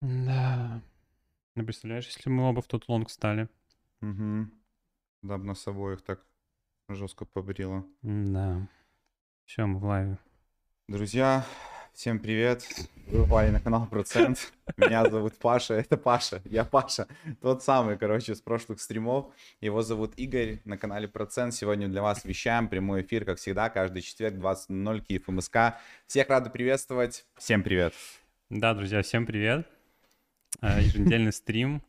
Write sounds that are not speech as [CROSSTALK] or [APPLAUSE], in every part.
Да. Ну, представляешь, если мы оба в тот лонг стали. Угу. Да, б нас обоих так жестко побрило. Да. Все, мы в лайве. Друзья, всем привет. Вы попали на канал Процент. Меня зовут Паша. Это Паша. Я Паша. Тот самый, короче, с прошлых стримов. Его зовут Игорь на канале Процент. Сегодня для вас вещаем прямой эфир, как всегда, каждый четверг 20.00 Киев МСК. Всех рады приветствовать. Всем привет. Да, друзья, всем привет. Э, Еженедельный стрим.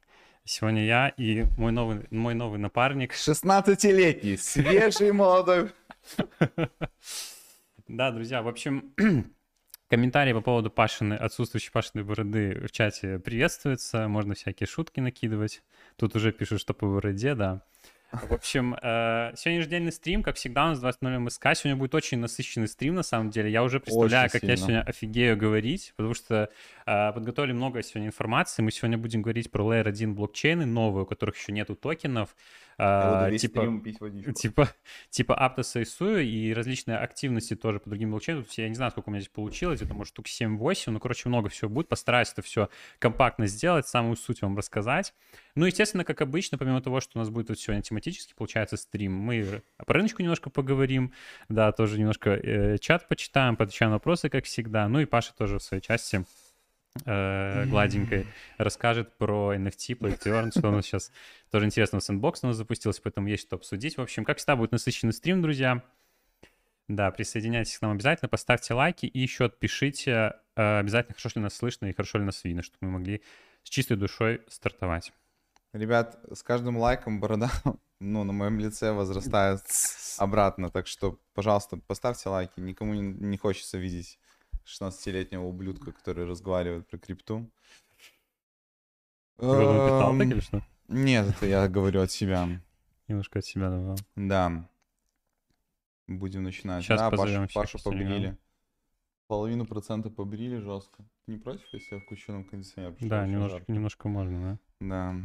Сегодня я и мой новый, мой новый напарник. 16-летний, свежий молодой. Да, друзья, в общем, [CLEARS THROAT] комментарии по поводу Пашины, отсутствующей Пашиной бороды в чате приветствуются. Можно всякие шутки накидывать. Тут уже пишут, что по бороде, да. В общем, э, сегодня ежедневный стрим, как всегда, у нас 20.00 МСК. Сегодня будет очень насыщенный стрим, на самом деле. Я уже представляю, Очень как я сильно. сегодня офигею говорить, потому что э, подготовили много сегодня информации. Мы сегодня будем говорить про Layer 1 блокчейны новые, у которых еще нету токенов. Весь типа, типа, [LAUGHS] типа Aptos и SUI и различные активности тоже по другим блокчейнам. Я не знаю, сколько у меня здесь получилось, это может штук 7-8, ну, короче, много всего будет. Постараюсь это все компактно сделать, самую суть вам рассказать. Ну, естественно, как обычно, помимо того, что у нас будет вот сегодня тематический, получается, стрим, мы по рыночку немножко поговорим, да, тоже немножко э, чат почитаем, поотвечаем на вопросы, как всегда. Ну и Паша тоже в своей части э, гладенькой расскажет про NFT, Play to Earn, что у нас сейчас тоже интересно, сэндбокс у нас запустился, поэтому есть что обсудить. В общем, как всегда, будет насыщенный стрим, друзья. Да, присоединяйтесь к нам обязательно, поставьте лайки и еще отпишите э, обязательно, хорошо ли нас слышно и хорошо ли нас видно, чтобы мы могли с чистой душой стартовать. Ребят, с каждым лайком борода, ну, на моем лице возрастает обратно. Так что, пожалуйста, поставьте лайки. Никому не, не хочется видеть 16-летнего ублюдка, который разговаривает про крипту. Напитал так Эм, или что? Нет, это я говорю от себя. Немножко от себя добавил. Да. Будем начинать. Щас да, позовем Пашу, Пашу побрили. Половину процента побрили жестко. Ты не против, если я включу нам кондиционер? Да, немножко, немножко можно, да. Да.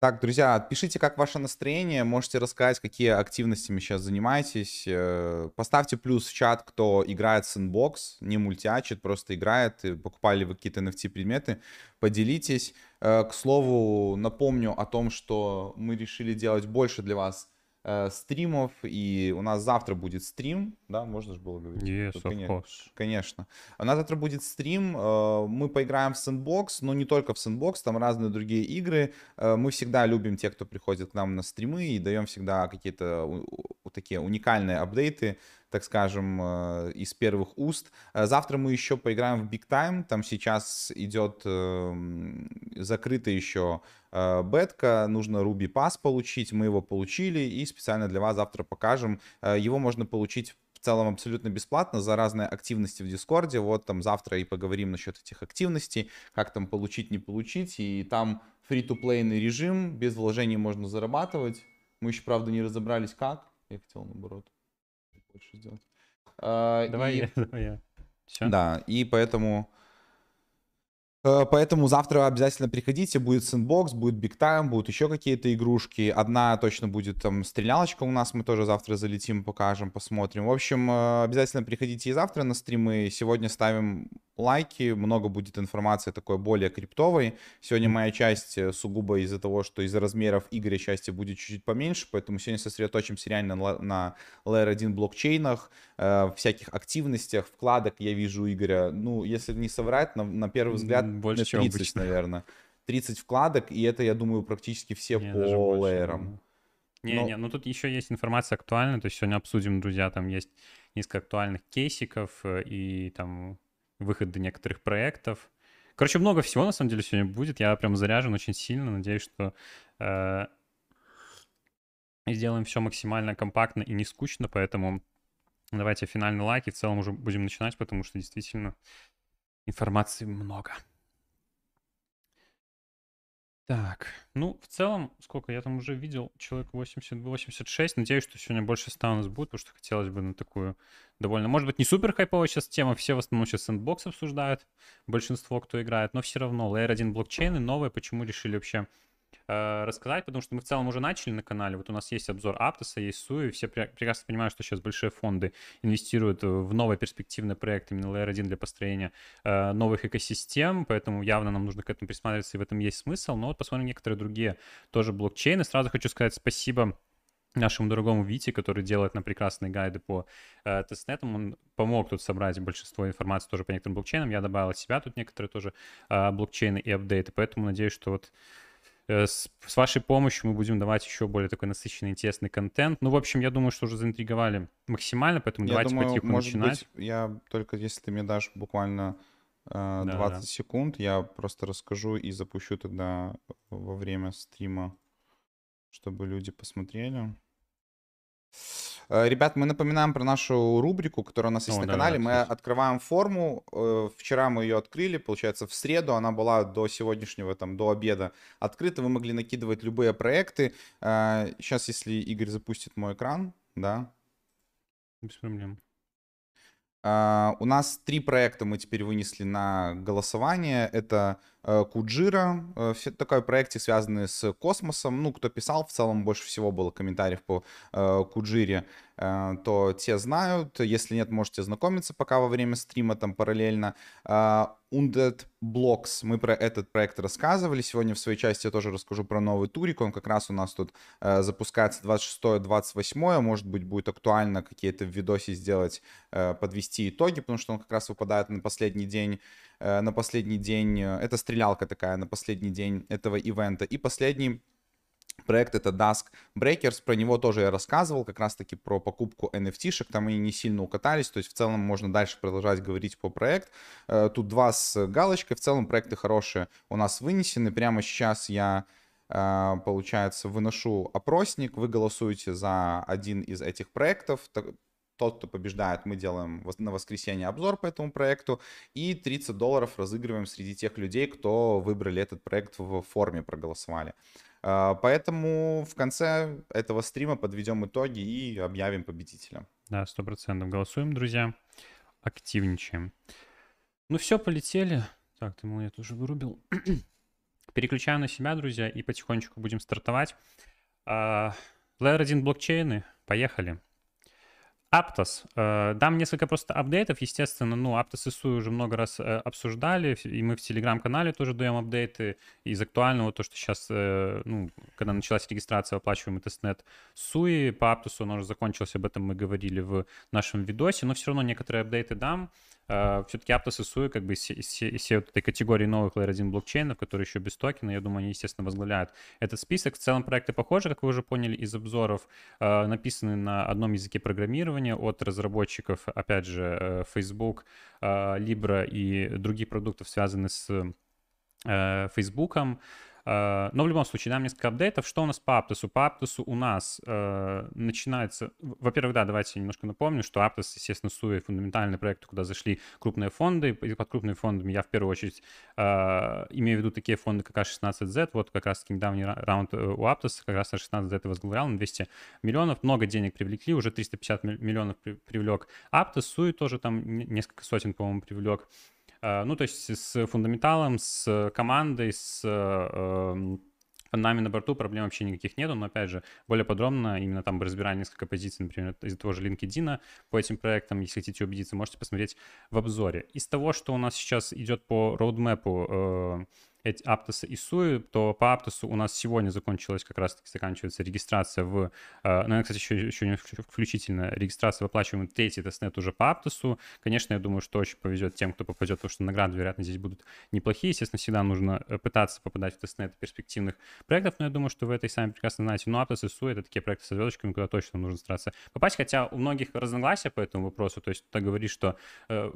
Так, друзья, пишите, как ваше настроение. Можете рассказать, какие активностями сейчас занимаетесь. Э, Поставьте плюс в чат, кто играет в Sandbox, не мультиачит, просто играет. и Покупали вы какие-то NFT-предметы. Поделитесь. Э, К слову, напомню о том, что мы решили делать больше для вас э, стримов. И у нас завтра будет стрим. Да, можно же было говорить? Yes, конечно. Конечно. У нас завтра будет стрим. э, Мы поиграем в Sandbox, но не только в Sandbox, там разные другие игры. Э, Мы всегда любим тех, кто приходит к нам на стримы и даем всегда какие-то у- у- такие уникальные апдейты, так скажем, э, из первых уст. Э, Завтра мы еще поиграем в Big Time. Там сейчас идет эм, закрыта еще э, бетка. Нужно Ruby Pass получить. Мы его получили и специально для вас завтра покажем. Его можно получить в целом абсолютно бесплатно за разные активности в Дискорде. Вот там завтра и поговорим насчет этих активностей, как там получить, не получить. И там фри-то-плейный режим, без вложений можно зарабатывать. Мы еще, правда, не разобрались, как. Я хотел, наоборот, больше сделать. А, Давай, и- я, [LAUGHS] давай я. Все? да, и поэтому... э, Поэтому завтра обязательно приходите, будет сэндбокс, будет Big Time, будут еще какие-то игрушки. Одна точно будет там стрелялочка у нас, мы тоже завтра залетим, покажем, посмотрим. В общем, э, обязательно приходите и завтра на стримы. Сегодня ставим лайки, много будет информации такой более криптовой. Сегодня моя часть э, сугубо из-за того, что из-за размеров Игоря части будет чуть-чуть поменьше, поэтому сегодня сосредоточимся реально на, на Layer 1 блокчейнах, э, всяких активностях, вкладок я вижу Игоря, ну, если не соврать, на, на первый взгляд, больше, на чем 30, обычно. наверное. 30 вкладок, и это, я думаю, практически все Не, по лейерам. Не, Но- не, ну тут еще есть информация актуальная, то есть сегодня обсудим, друзья, там есть несколько актуальных кейсиков э, и там выходы некоторых проектов. Короче, много всего на самом деле сегодня будет. Я прям заряжен очень сильно. Надеюсь, что э, сделаем все максимально компактно и не скучно, поэтому давайте финальный лайк и в целом уже будем начинать, потому что действительно информации много. Так, ну, в целом, сколько я там уже видел, человек 80-86. Надеюсь, что сегодня больше 100 у нас будет, потому что хотелось бы на такую довольно... Может быть, не супер хайповая сейчас тема, все в основном сейчас сэндбокс обсуждают, большинство, кто играет, но все равно Layer 1 блокчейны новые, почему решили вообще э, рассказать, потому что мы в целом уже начали на канале. Вот у нас есть обзор Аптоса, есть Суи. Все прекрасно понимают, что сейчас большие фонды инвестируют в новые перспективные проекты именно Layer 1 для построения э, новых экосистем, поэтому явно нам нужно к этому присматриваться, и в этом есть смысл. Но вот посмотрим некоторые другие тоже блокчейны. Сразу хочу сказать спасибо нашему дорогому Вите, который делает нам прекрасные гайды по э, тестнетам. Он помог тут собрать большинство информации тоже по некоторым блокчейнам. Я добавил от себя тут некоторые тоже э, блокчейны и апдейты. Поэтому надеюсь, что вот с, с вашей помощью мы будем давать еще более такой насыщенный, интересный контент. Ну, в общем, я думаю, что уже заинтриговали максимально, поэтому я давайте думаю, потихоньку может начинать. Быть, я только, если ты мне дашь буквально э, 20 да, да. секунд, я просто расскажу и запущу тогда во время стрима, чтобы люди посмотрели. Э, ребят, мы напоминаем про нашу рубрику, которая у нас есть О, на да, канале. Да, мы открываем форму. Э, вчера мы ее открыли, получается, в среду. Она была до сегодняшнего, там, до обеда открыта. Вы могли накидывать любые проекты. Сейчас, э, если Игорь запустит мой экран, да. Без проблем. У нас три проекта мы теперь вынесли на голосование. Это Куджира, все такой проекты, связанные с космосом. Ну, кто писал, в целом больше всего было комментариев по Куджире. Э, то те знают. Если нет, можете знакомиться пока во время стрима там параллельно. Э, Undead Blocks. Мы про этот проект рассказывали. Сегодня в своей части я тоже расскажу про новый турик. Он как раз у нас тут э, запускается 26-28. Может быть, будет актуально какие-то в видосе сделать, подвести итоги, потому что он как раз выпадает на последний день на последний день, это стрелялка такая на последний день этого ивента. И последний Проект это Dusk Breakers, про него тоже я рассказывал, как раз таки про покупку NFT-шек, там они не сильно укатались, то есть в целом можно дальше продолжать говорить по проект. Э, тут два с галочкой, в целом проекты хорошие у нас вынесены, прямо сейчас я э, получается, выношу опросник, вы голосуете за один из этих проектов, тот, кто побеждает, мы делаем на воскресенье обзор по этому проекту, и 30 долларов разыгрываем среди тех людей, кто выбрали этот проект в форме, проголосовали. А, поэтому в конце этого стрима подведем итоги и объявим победителя. Да, сто процентов голосуем, друзья. Активничаем. Ну все, полетели. Так, ты я тоже вырубил. [CLEARS THROAT] Переключаем на себя, друзья, и потихонечку будем стартовать. Э, Layer 1 блокчейны. Поехали. Aptos. Э, дам несколько просто апдейтов, естественно, ну, Aptos и Sui уже много раз э, обсуждали, и мы в Телеграм-канале тоже даем апдейты. Из актуального, то, что сейчас, э, ну, когда началась регистрация, оплачиваемый тестнет Sui, по Aptos он уже закончился, об этом мы говорили в нашем видосе, но все равно некоторые апдейты дам. Э, все-таки Aptos и Sui, как бы из вот этой категории новых Layer 1 блокчейнов, которые еще без токена, я думаю, они, естественно, возглавляют этот список. В целом проекты похожи, как вы уже поняли из обзоров, uh, написаны на одном языке программирования от разработчиков, опять же, uh, Facebook, Libra и других продуктов, связанных с Facebook. Э, но в любом случае, нам несколько апдейтов. Что у нас по Аптосу? По Аптосу у нас э, начинается... Во-первых, да, давайте немножко напомню, что Аптос, естественно, СУИ фундаментальный проект, куда зашли крупные фонды. И под крупными фондами я в первую очередь э, имею в виду такие фонды, как А16Z. Вот как раз-таки недавний раунд у Аптоса, как раз А16Z и возглавлял на 200 миллионов. Много денег привлекли, уже 350 миллионов привлек Аптос. СУИ тоже там несколько сотен, по-моему, привлек. Э, ну, то есть с фундаменталом, с командой, с эм, нами на борту проблем вообще никаких нету, но опять же, более подробно, именно там разбирая несколько позиций, например, из того же LinkedIn по этим проектам, если хотите убедиться, можете посмотреть в обзоре. Из того, что у нас сейчас идет по роудмэпу эти Аптоса и Суи, то по Аптосу у нас сегодня закончилась как раз-таки заканчивается регистрация в, наверное, кстати, еще, еще не включительно регистрация в оплачиваемый третий тестнет уже по Аптосу. Конечно, я думаю, что очень повезет тем, кто попадет, потому что награды, вероятно, здесь будут неплохие. Естественно, всегда нужно э, пытаться попадать в тестнет перспективных проектов, но я думаю, что вы это и сами прекрасно знаете. Но Аптос и Суи — это такие проекты со звездочками, куда точно нужно стараться попасть, хотя у многих разногласия по этому вопросу, то есть ты говоришь, что э, Э,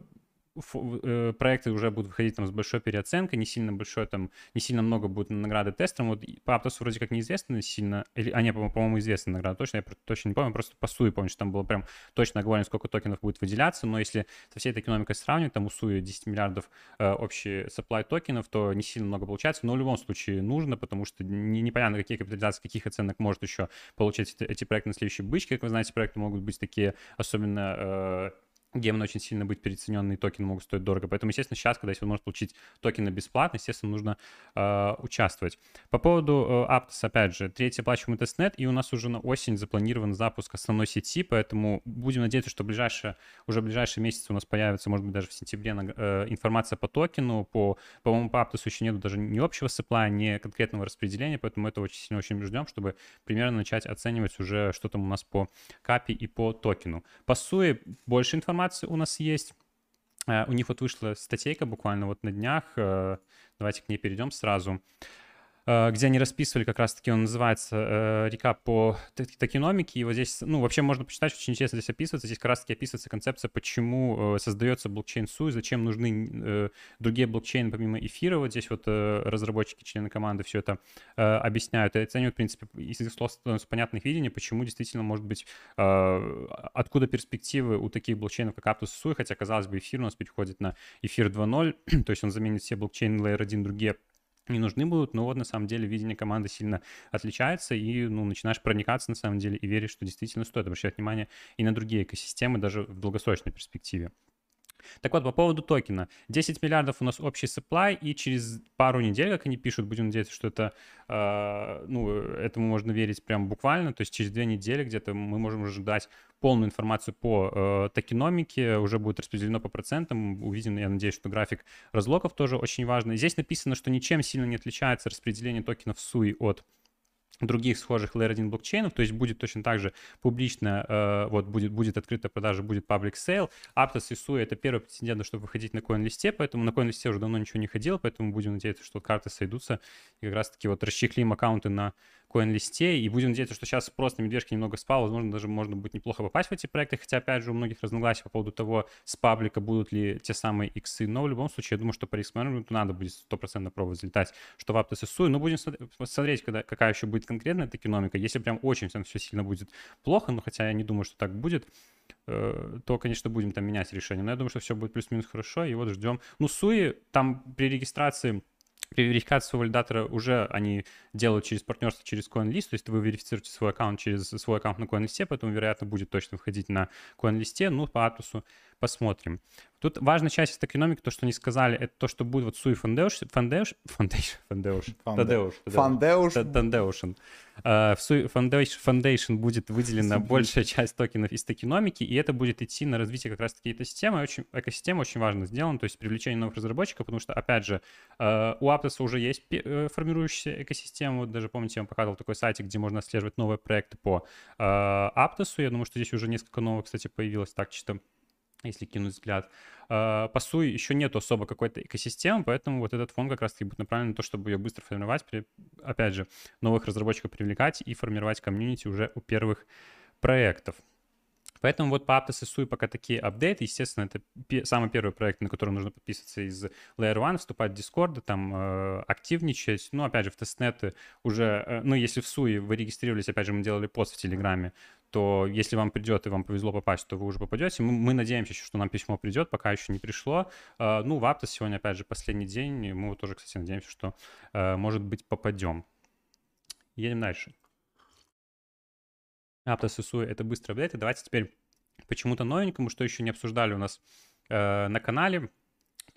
проекты уже будут выходить там с большой переоценкой, не сильно большой там, не сильно много будет награды тестерам. Вот по Аптосу вроде как неизвестно сильно, или, а не, по-моему, известна награда точно, я точно не помню, просто по Суи помню, что там было прям точно оговорено, сколько токенов будет выделяться, но если со всей этой экономикой сравнивать, там у Суи 10 миллиардов э, общий supply токенов, то не сильно много получается, но в любом случае нужно, потому что не, непонятно, какие капитализации, каких оценок может еще получать эти, эти проекты на следующей бычке. Как вы знаете, проекты могут быть такие, особенно э, гемны очень сильно быть переоцененные, токены могут стоить дорого. Поэтому, естественно, сейчас, когда есть возможность получить токены бесплатно, естественно, нужно э, участвовать. По поводу э, Aptos, опять же, третий оплачиваемый тестнет, и у нас уже на осень запланирован запуск основной сети, поэтому будем надеяться, что ближайшие, уже ближайшие месяцы у нас появится, может быть, даже в сентябре э, информация по токену, по, по-моему, по Aptos еще нет даже ни общего supply, ни конкретного распределения, поэтому это очень сильно очень ждем, чтобы примерно начать оценивать уже, что там у нас по капи и по токену. По SUI больше информации информация у нас есть. Э, у них вот вышла статейка буквально вот на днях. Э, давайте к ней перейдем сразу. Э, где они расписывали как раз-таки, он называется э, «Рекап по токеномике», и вот здесь, ну, вообще можно почитать, очень интересно здесь описывается, здесь как раз-таки описывается концепция, почему э, создается блокчейн СУ, зачем нужны другие блокчейны помимо эфира, вот здесь вот разработчики, члены команды все это объясняют. И оценивают, в принципе, из слов становится понятных видений, почему действительно может быть, откуда перспективы у таких блокчейнов, как Aptos и SUI, хотя, казалось бы, эфир у нас переходит на эфир 2.0, [CLEARS THROAT] то есть он заменит все блокчейны Layer 1, другие не нужны будут, но вот на самом деле видение команды сильно отличается, и ну, начинаешь проникаться на самом деле и веришь, что действительно стоит обращать внимание и на другие экосистемы даже в долгосрочной перспективе. Так вот, по поводу токена. 10 миллиардов у нас общий supply, и через пару недель, как они пишут, будем надеяться, что это, э, ну, этому можно верить прям буквально, то есть через две недели где-то мы можем ожидать полную информацию по э, токеномике, уже будет распределено по процентам, увидим, я надеюсь, что график разлоков тоже очень важный. Здесь написано, что ничем сильно не отличается распределение токенов SUI от других схожих Layer 1 блокчейнов, то есть будет точно так же публично, э, вот будет, будет открытая продажа, будет public sale. Aptos и SUI — это первый претендент, чтобы выходить на CoinList, поэтому на CoinList уже давно ничего не ходил, поэтому будем надеяться, что карты сойдутся и как раз-таки вот расчехлим аккаунты на коин-листе, и будем надеяться, что сейчас спрос на медвежки немного спал, возможно, даже можно будет неплохо попасть в эти проекты, хотя, опять же, у многих разногласий по поводу того, с паблика будут ли те самые иксы, но в любом случае, я думаю, что по риск надо будет 100% пробовать залетать, что в SUI, но будем смотреть, когда, какая еще будет конкретная эта экономика, если прям очень все сильно будет плохо, но хотя я не думаю, что так будет, э, то, конечно, будем там менять решение. Но я думаю, что все будет плюс-минус хорошо, и вот ждем. Ну, Суи, там при регистрации своего валидатора уже они делают через партнерство, через CoinList, то есть вы верифицируете свой аккаунт через свой аккаунт на CoinList, поэтому, вероятно, будет точно входить на CoinList, ну, по адресу посмотрим. Тут важная часть из токеномики, то, что они сказали, это то, что будет вот Суи Фандеуш, Фандеуш, Фандеуш, Фандеуш, Фандеуш, Фандеуш, Фандеушен. В Суи Foundation будет выделена большая часть токенов из токеномики, и это будет идти на развитие как раз-таки этой системы. Очень, экосистема очень важно сделана, то есть привлечение новых разработчиков, потому что, опять же, э, у Aptos уже есть э, формирующаяся экосистема. Вот даже, помните, я вам показывал такой сайтик, где можно отслеживать новые проекты по э, Aptos. Я думаю, что здесь уже несколько новых, кстати, появилось так чисто если кинуть взгляд. А, по SUI еще нет особо какой-то экосистемы, поэтому вот этот фонд как раз-таки будет направлен на то, чтобы ее быстро формировать, опять же, новых разработчиков привлекать и формировать комьюнити уже у первых проектов. Поэтому вот по Aptos и SUI пока такие апдейты. Естественно, это самый первый проект, на который нужно подписываться из Layer One, вступать в Discord, там э, активничать. Ну, опять же, в тестнеты уже, э, ну, если в SUI вы регистрировались, опять же, мы делали пост в Телеграме, то если вам придет и вам повезло попасть, то вы уже попадете. Мы, мы надеемся, что нам письмо придет, пока еще не пришло. Uh, ну, в Aptos сегодня, опять же, последний день, мы тоже, кстати, надеемся, что, uh, может быть, попадем. Едем дальше. Aptos и SUI — это быстрые апдейты. Давайте теперь почему-то новенькому, что еще не обсуждали у нас uh, на канале.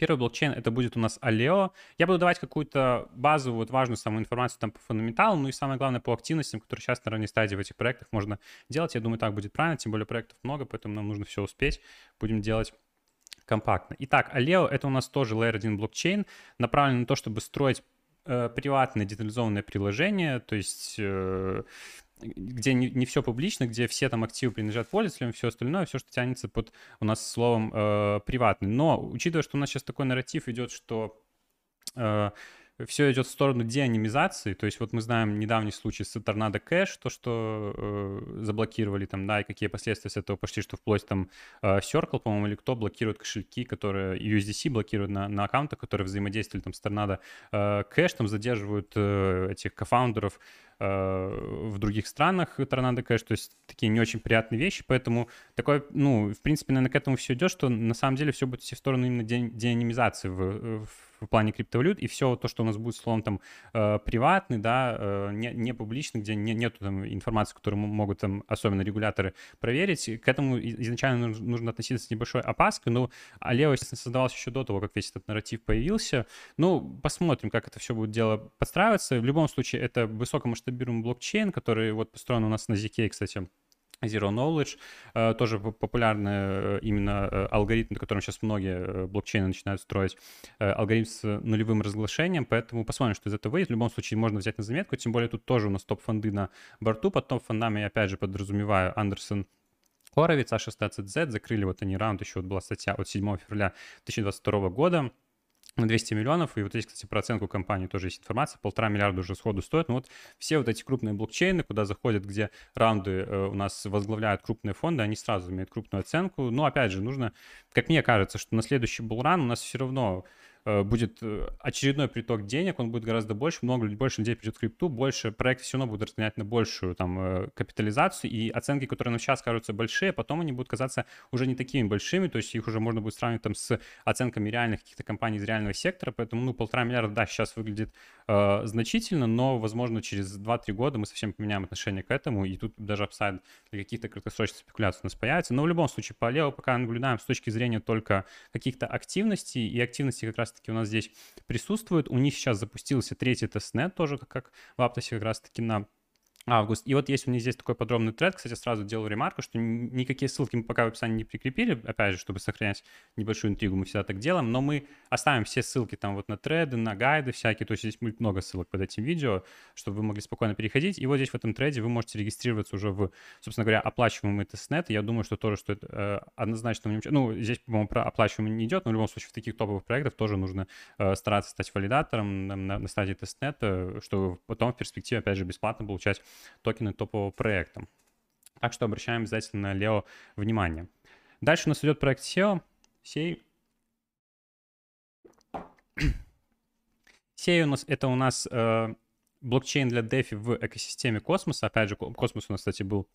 Первый блокчейн это будет у нас Aleo. Я буду давать какую-то базовую, вот важную самую информацию там по фундаменталу, ну и самое главное по активностям, которые сейчас на ранней стадии в этих проектах можно делать. Я думаю, так будет правильно, тем более проектов много, поэтому нам нужно все успеть. Будем делать компактно. Итак, Aleo это у нас тоже Layer 1 блокчейн, направлен на то, чтобы строить э, приватные детализованные приложения, то есть э, где не, не все публично, где все там активы принадлежат пользователям, все остальное, все, что тянется под у нас словом э, приватный. Но учитывая, что у нас сейчас такой нарратив идет, что э, все идет в сторону деанимизации, то есть вот мы знаем недавний случай с Торнадо Кэш, то, что э, заблокировали там, да, и какие последствия с этого пошли, что вплоть там э, Circle, по-моему, или кто блокирует кошельки, которые USDC блокируют на, на аккаунтах, которые взаимодействовали там с Торнадо э, Кэш, там задерживают э, этих кофаундеров в других странах Торнадо Кэш, то есть такие не очень приятные вещи, поэтому такое, ну, в принципе, наверное, к этому все идет, что на самом деле все будет идти в сторону именно деанимизации в, в в плане криптовалют, и все то, что у нас будет, словом, там, э, приватный, да, э, не, не публичный, где не, нету там информации, которую могут там, особенно регуляторы, проверить, к этому изначально нужно относиться с небольшой опаской, но Алео, естественно, создавался еще до того, как весь этот нарратив появился. Ну, посмотрим, как это все будет дело подстраиваться. В любом случае, это высокомасштабируемый блокчейн, который вот построен у нас на ZK, кстати, Zero Knowledge, э, тоже популярный э, именно э, алгоритм, на котором сейчас многие блокчейны начинают строить, алгоритм с нулевым разглашением, поэтому посмотрим, что из этого выйдет. В любом случае можно взять на заметку, тем более тут тоже у нас топ-фонды на борту, под топ-фондами, опять же, подразумеваю Андерсон Хоровиц, А16Z, закрыли вот они раунд, еще вот была статья от 7 февраля 2022 года, на 200 миллионов. И вот здесь, кстати, про оценку компании тоже есть информация. Полтора миллиарда уже сходу стоит. Но вот все вот эти крупные блокчейны, куда заходят, где раунды э, у нас возглавляют крупные фонды, они сразу имеют крупную оценку. Но, опять же, нужно, как мне кажется, что на следующий булран у нас все равно будет э, очередной приток денег, он будет гораздо больше, много больше людей придет в крипту, больше проекты все равно будут разгонять на большую там э, капитализацию, и оценки, которые нам сейчас кажутся большие, потом они будут казаться уже не такими большими, то есть их уже можно будет сравнивать там с оценками реальных каких-то компаний из реального сектора, поэтому, ну, полтора миллиарда, да, сейчас выглядит э, значительно, но, возможно, через 2-3 года мы совсем поменяем отношение к этому, и тут даже upside для каких-то краткосрочных спекуляций у нас появится, но в любом случае по Aleo пока наблюдаем с точки зрения только каких-то активностей, и активности как раз раз-таки у нас здесь присутствует. У них сейчас запустился третий тестнет тоже, как в Аптосе как раз-таки на август. И вот есть у них здесь такой подробный тред. Кстати, сразу делаю ремарку, что никакие ссылки мы пока в описании не прикрепили, опять же, чтобы сохранять небольшую интригу, мы всегда так делаем, но мы оставим все ссылки там вот на треды, на гайды всякие, то есть здесь будет много ссылок под этим видео, чтобы вы могли спокойно переходить. И вот здесь в этом треде вы можете регистрироваться уже в, собственно говоря, оплачиваемый тестнет. Я думаю, что тоже стоит э, однозначно. Ну, здесь, по-моему, про оплачиваемый не идет, но в любом случае в таких топовых проектах тоже нужно э, стараться стать валидатором на, на, на стадии тестнета, чтобы потом в перспективе, опять же, бесплатно получать токены топового проекта. Так что обращаем обязательно на Лео внимание. Дальше у нас идет проект SEO. Сей. [CLEARS THROAT] Сей у нас это у нас э, блокчейн для DeFi в экосистеме космоса. Опять же, космос у нас, кстати, был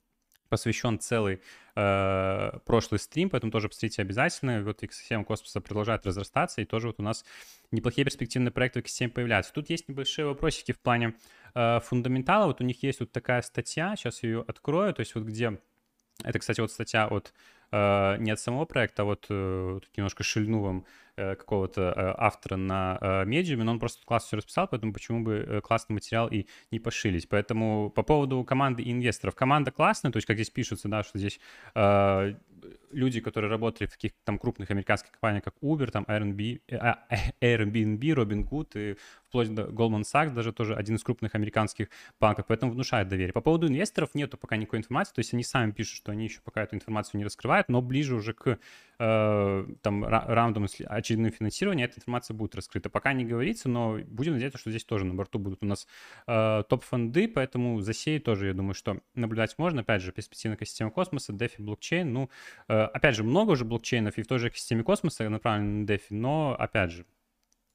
посвящен целый э, прошлый стрим, поэтому тоже посмотрите обязательно. Вот экосистема космоса продолжает разрастаться, и тоже вот у нас неплохие перспективные проекты в экосистеме появляются. Тут есть небольшие вопросики в плане э, фундаментала. Вот у них есть вот такая статья, сейчас ее открою, то есть вот где... Это, кстати, вот статья от э, не от самого проекта, а вот э, немножко шильну вам какого-то э, автора на э, медиуме, но он просто классно все расписал, поэтому почему бы классный материал и не пошились. Поэтому по поводу команды инвесторов. Команда классная, то есть как здесь пишется, да, что здесь люди, которые работали в таких там крупных американских компаниях, как Uber, там Airbnb, [LAUGHS] Airbnb, Robinhood и вплоть до Goldman Sachs, даже тоже один из крупных американских банков, поэтому внушает доверие. По поводу инвесторов нету пока никакой информации, то есть они сами пишут, что они еще пока эту информацию не раскрывают, но ближе уже к э, там раундам очередным финансирования эта информация будет раскрыта. Пока не говорится, но будем надеяться, что здесь тоже на борту будут у нас э, топ-фонды, поэтому за сей тоже, я думаю, что наблюдать можно. Опять же, перспективная экосистема космоса, DeFi, блокчейн. Ну, э, опять же, много уже блокчейнов и в той же экосистеме космоса направлены на DeFi, но, опять же,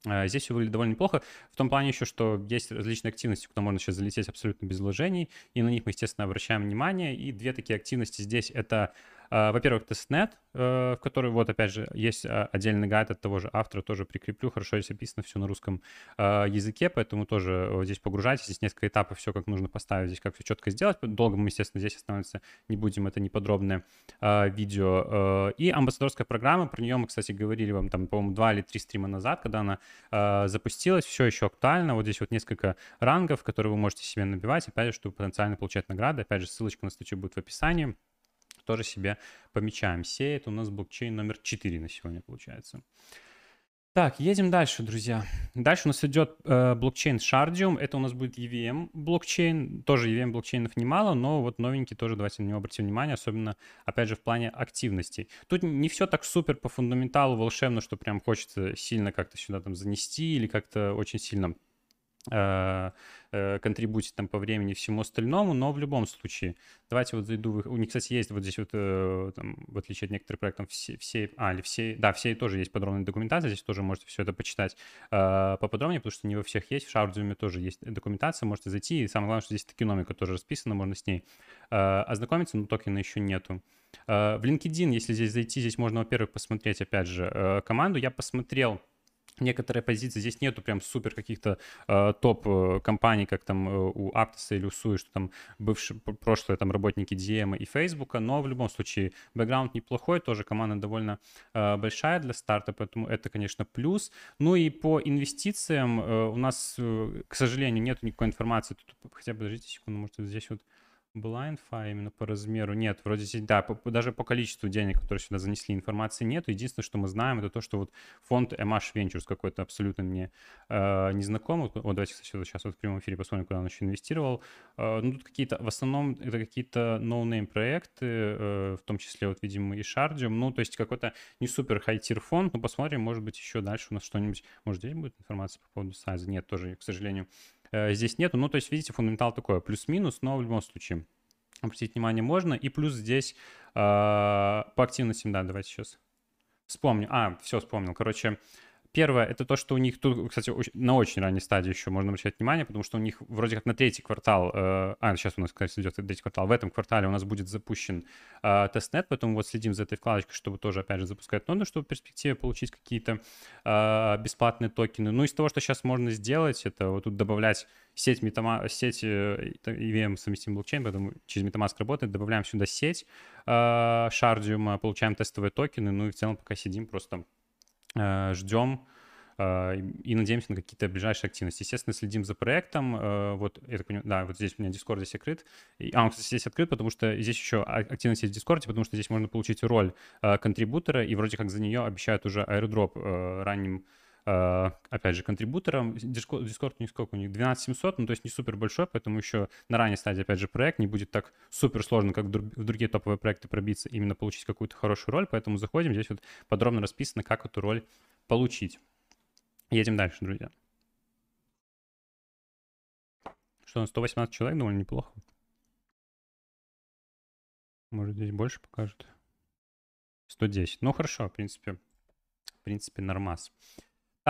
Здесь все выглядит довольно неплохо. В том плане еще, что есть различные активности, куда можно сейчас залететь абсолютно без вложений, и на них мы, естественно, обращаем внимание. И две такие активности здесь — это во-первых, тестнет, э, в который, вот опять же, есть а, отдельный гайд от того же автора, тоже прикреплю, хорошо здесь описано все на русском а, языке, поэтому тоже здесь погружайтесь, здесь несколько этапов, все как нужно поставить, здесь как все четко сделать. Долго мы, естественно, здесь останавливаться не будем, это не подробное видео. И амбассадорская программа, про нее мы, кстати, говорили вам там, по-моему, два или три стрима назад, когда она запустилась, все еще актуально. Вот здесь вот несколько рангов, которые вы можете себе набивать, опять же, чтобы потенциально получать награды. Опять же, ссылочка на статью будет в описании тоже себе помечаем. Сей это у нас блокчейн номер 4 на сегодня получается. Так, едем дальше, друзья. Дальше у нас идет э, блокчейн Shardium. Это у нас будет EVM блокчейн. Тоже EVM блокчейнов немало, но вот новенький тоже давайте на него обратим внимание, особенно, опять же, в плане активностей. Тут не все так супер по фундаменталу волшебно, что прям хочется сильно как-то сюда там занести или как-то очень сильно контрибутить там по времени всему остальному, но в любом случае, давайте вот зайду, в, у них, кстати, есть вот здесь вот, э, там, в отличие от некоторых проектов, все, все, а, или все, да, все тоже есть подробная документация, здесь тоже можете все это почитать э, поподробнее, потому что не во всех есть, в Шаурдиуме тоже есть документация, можете зайти, и самое главное, что здесь токеномика тоже расписана, можно с ней э, ознакомиться, но токена еще нету. Э, в LinkedIn, если здесь зайти, здесь можно, во-первых, посмотреть, опять же, э, команду, я посмотрел, некоторые позиции, здесь нету прям супер каких-то э, топ-компаний, как там э, у Aptos или у Sui, что там бывшие, прошлые там работники DM и Facebook, но в любом случае бэкграунд неплохой, тоже команда довольно э, большая для старта, поэтому это, конечно, плюс. Ну и по инвестициям э, у нас, э, к сожалению, нет никакой информации, Тут, хотя, подождите секунду, может, здесь вот была инфа именно по размеру? Нет, вроде да, по, даже по количеству денег, которые сюда занесли, информации нет. Единственное, что мы знаем, это то, что вот фонд MH Ventures какой-то абсолютно мне э, незнакомый. Вот давайте, кстати, вот сейчас вот в прямом эфире посмотрим, куда он еще инвестировал. Э, ну, тут какие-то, в основном, это какие-то no-name проекты, э, в том числе, вот, видимо, и Shardium. Ну, то есть какой-то не супер high-tier фонд, но посмотрим, может быть, еще дальше у нас что-нибудь, может, здесь будет информация по поводу size а? Нет, тоже, к сожалению, здесь нету. Ну, то есть, видите, fundamental такой, плюс-минус, но в любом случае обратить внимание можно. И плюс здесь э, по активностям, да, давайте сейчас вспомню. А, все, вспомнил. Короче, Первое, это то, что у них тут, кстати, на очень ранней стадии еще можно обращать внимание, потому что у них вроде как на третий квартал, э, а, сейчас у нас, кстати, идет третий квартал, в этом квартале у нас будет запущен э, тестнет, поэтому вот следим за этой вкладочкой, чтобы тоже, опять же, запускать ноды, чтобы в перспективе получить какие-то э, бесплатные токены. Ну, из того, что сейчас можно сделать, это вот тут добавлять сеть, Metamask, сеть э, EVM совместим блокчейн, поэтому через Metamask работает, добавляем сюда сеть э, Shardium, получаем тестовые токены, ну и в целом пока сидим просто Э, ждем э, и надеемся на какие-то ближайшие активности. Естественно, следим за проектом. Э, вот, я так понимаю, да, вот здесь у меня Discord здесь открыт. А, он, кстати, здесь открыт, потому что здесь еще активность есть в Discord, потому что здесь можно получить роль контрибутора, и вроде как за нее обещают уже airdrop ранним опять же, контрибутором. Discord у них сколько? У них 12700, ну, то есть не супер большой, поэтому еще на ранней стадии, опять же, проект не будет так супер сложно, как в другие топовые проекты пробиться, именно получить какую-то хорошую роль, поэтому заходим, здесь вот подробно расписано, как эту роль получить. Едем дальше, друзья. Что, 118 человек довольно неплохо. Может, здесь больше покажут. 110. Ну, хорошо, в принципе. В принципе, нормас.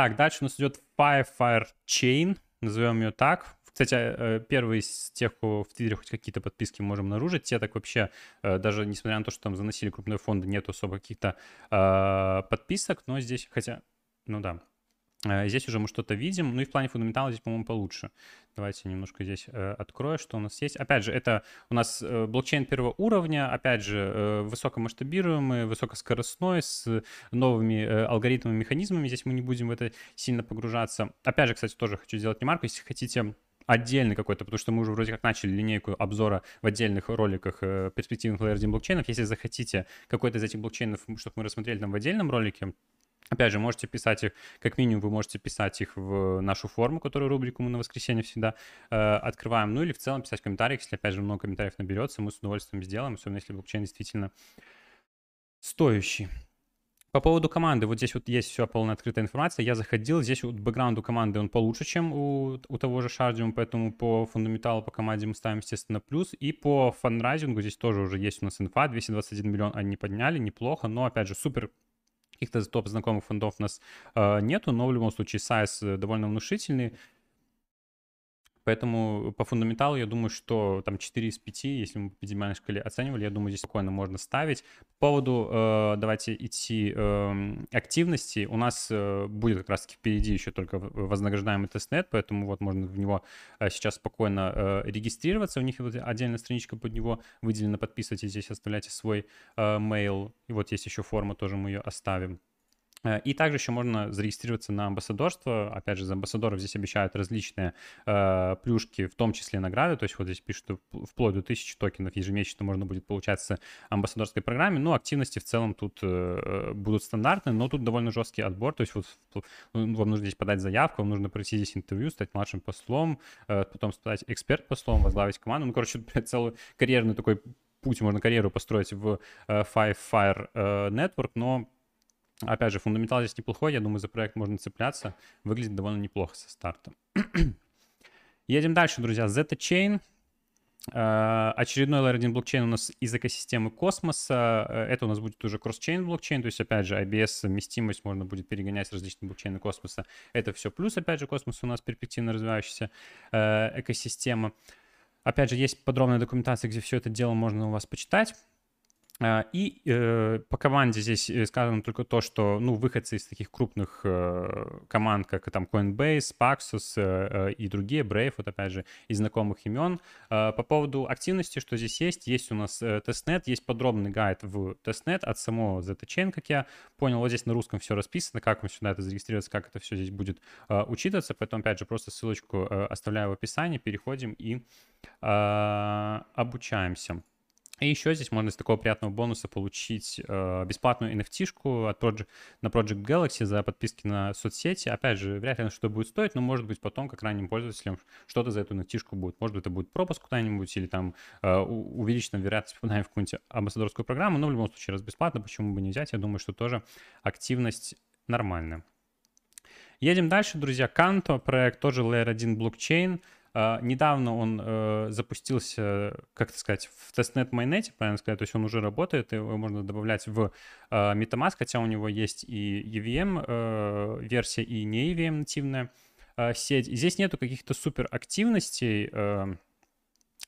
Так, дальше у нас идет Firefire Chain, назовем ее так. Кстати, э, первый из тех, кто в Твиттере хоть какие-то подписки можем наружить, те так вообще, э, даже несмотря на то, что там заносили крупные фонды, нет особо каких-то э, подписок, но здесь, хотя, ну да, здесь уже мы что-то видим, ну и в плане фундаментала здесь, по-моему, получше. Давайте немножко здесь э, открою, что у нас есть. Опять же, это у нас э, блокчейн первого уровня, опять же, э, высокомасштабируемый, высокоскоростной, с новыми э, алгоритмами, механизмами. Здесь мы не будем в это сильно погружаться. Опять же, кстати, тоже хочу сделать ремарку, если хотите отдельный какой-то, потому что мы уже вроде как начали линейку обзора в отдельных роликах э, перспективных Layer 1 блокчейнов. Если захотите какой-то из этих блокчейнов, чтобы мы рассмотрели там в отдельном ролике, Опять же, можете писать их, как минимум вы можете писать их в нашу форму, которую рубрику мы на воскресенье всегда э, открываем. Ну или в целом писать в комментариях, если опять же много комментариев наберется, мы с удовольствием сделаем, особенно если блокчейн действительно стоящий. По поводу команды, вот здесь вот есть все полная открытая информация. Я заходил, здесь вот бэкграунд у команды он получше, чем у, у того же Шардиума, поэтому по фундаменталу по команде мы ставим, естественно, плюс. И по фанрайзингу здесь тоже уже есть у нас инфа, 221 миллион они подняли, неплохо, но опять же супер каких-то топ знакомых фондов у нас э, нету, но в любом случае сайз э, довольно внушительный. Поэтому по фундаменталу я думаю, что там 4 из 5, если мы по динамической шкале оценивали, я думаю, здесь спокойно можно ставить. По поводу, э, давайте идти э, активности, у нас э, будет как раз-таки впереди еще только вознаграждаемый тестнет, поэтому вот можно в него э, сейчас спокойно э, регистрироваться, у них вот отдельная страничка под него выделена, подписывайтесь здесь, оставляйте свой э, mail, и вот есть еще форма, тоже мы ее оставим. Э, и также еще можно зарегистрироваться на амбассадорство. Опять же, за амбассадоров здесь обещают различные э, плюшки, в том числе награды. То есть вот здесь пишут, что вплоть до 1000 токенов ежемесячно можно будет получать с амбассадорской программе. Ну, активности в целом тут э, будут стандартные, но тут довольно жесткий отбор. То есть вот ну, вам нужно здесь подать заявку, вам нужно пройти здесь интервью, стать младшим послом, э, потом стать эксперт-послом, возглавить команду. Ну, короче, [LAUGHS] целый карьерный такой путь, можно карьеру построить в э, Five Fire э, Network, но Опять же, фундаментал здесь неплохой, я думаю, за проект можно цепляться. Выглядит довольно неплохо со старта. [CLEARS THROAT] Едем дальше, друзья. Zeta Chain. Э, очередной Layer 1 блокчейн у нас из экосистемы космоса. Э, это у нас будет уже кросс-чейн блокчейн, то есть, опять же, IBS совместимость можно будет перегонять с различными блокчейнами космоса. Это все плюс, опять же, космос у нас перспективно развивающаяся э, экосистема. Опять же, есть подробная документация, где все это дело можно у вас почитать. А, и э, по команде здесь э, сказано только то, что ну, выходцы из таких крупных э, команд, как там Coinbase, Paxos э, э, и другие, Brave, вот опять же, из знакомых имен. Э, по поводу активности, что здесь есть, есть у нас э, тестнет, есть подробный гайд в тестнет от самого ZTChain, как я понял. Вот здесь на русском все расписано, как вам сюда это зарегистрироваться, как это все здесь будет э, учитываться. Поэтому, опять же, просто ссылочку э, оставляю в описании, переходим и э, обучаемся. И еще здесь можно из такого приятного бонуса получить э, бесплатную NFT-шку от Project, на Project Galaxy за подписки на соцсети. Опять же, вряд ли что будет стоить, но может быть потом, как ранним пользователям, что-то за эту NFT-шку будет. Может быть, это будет пропуск куда-нибудь или там э, увеличена вероятность попадания в какую-нибудь амбассадорскую программу. Но в любом случае, раз бесплатно, почему бы не взять? Я думаю, что тоже активность нормальная. Едем дальше, друзья. Canto проект, тоже Layer 1 блокчейн. Э, недавно он э, запустился, как сказать, в тестнет mainnet е, правильно сказать, то есть он уже работает, его можно добавлять в э, MetaMask, хотя у него есть и EVM версия, и не EVM нативная сеть. И здесь нету каких-то супер активностей,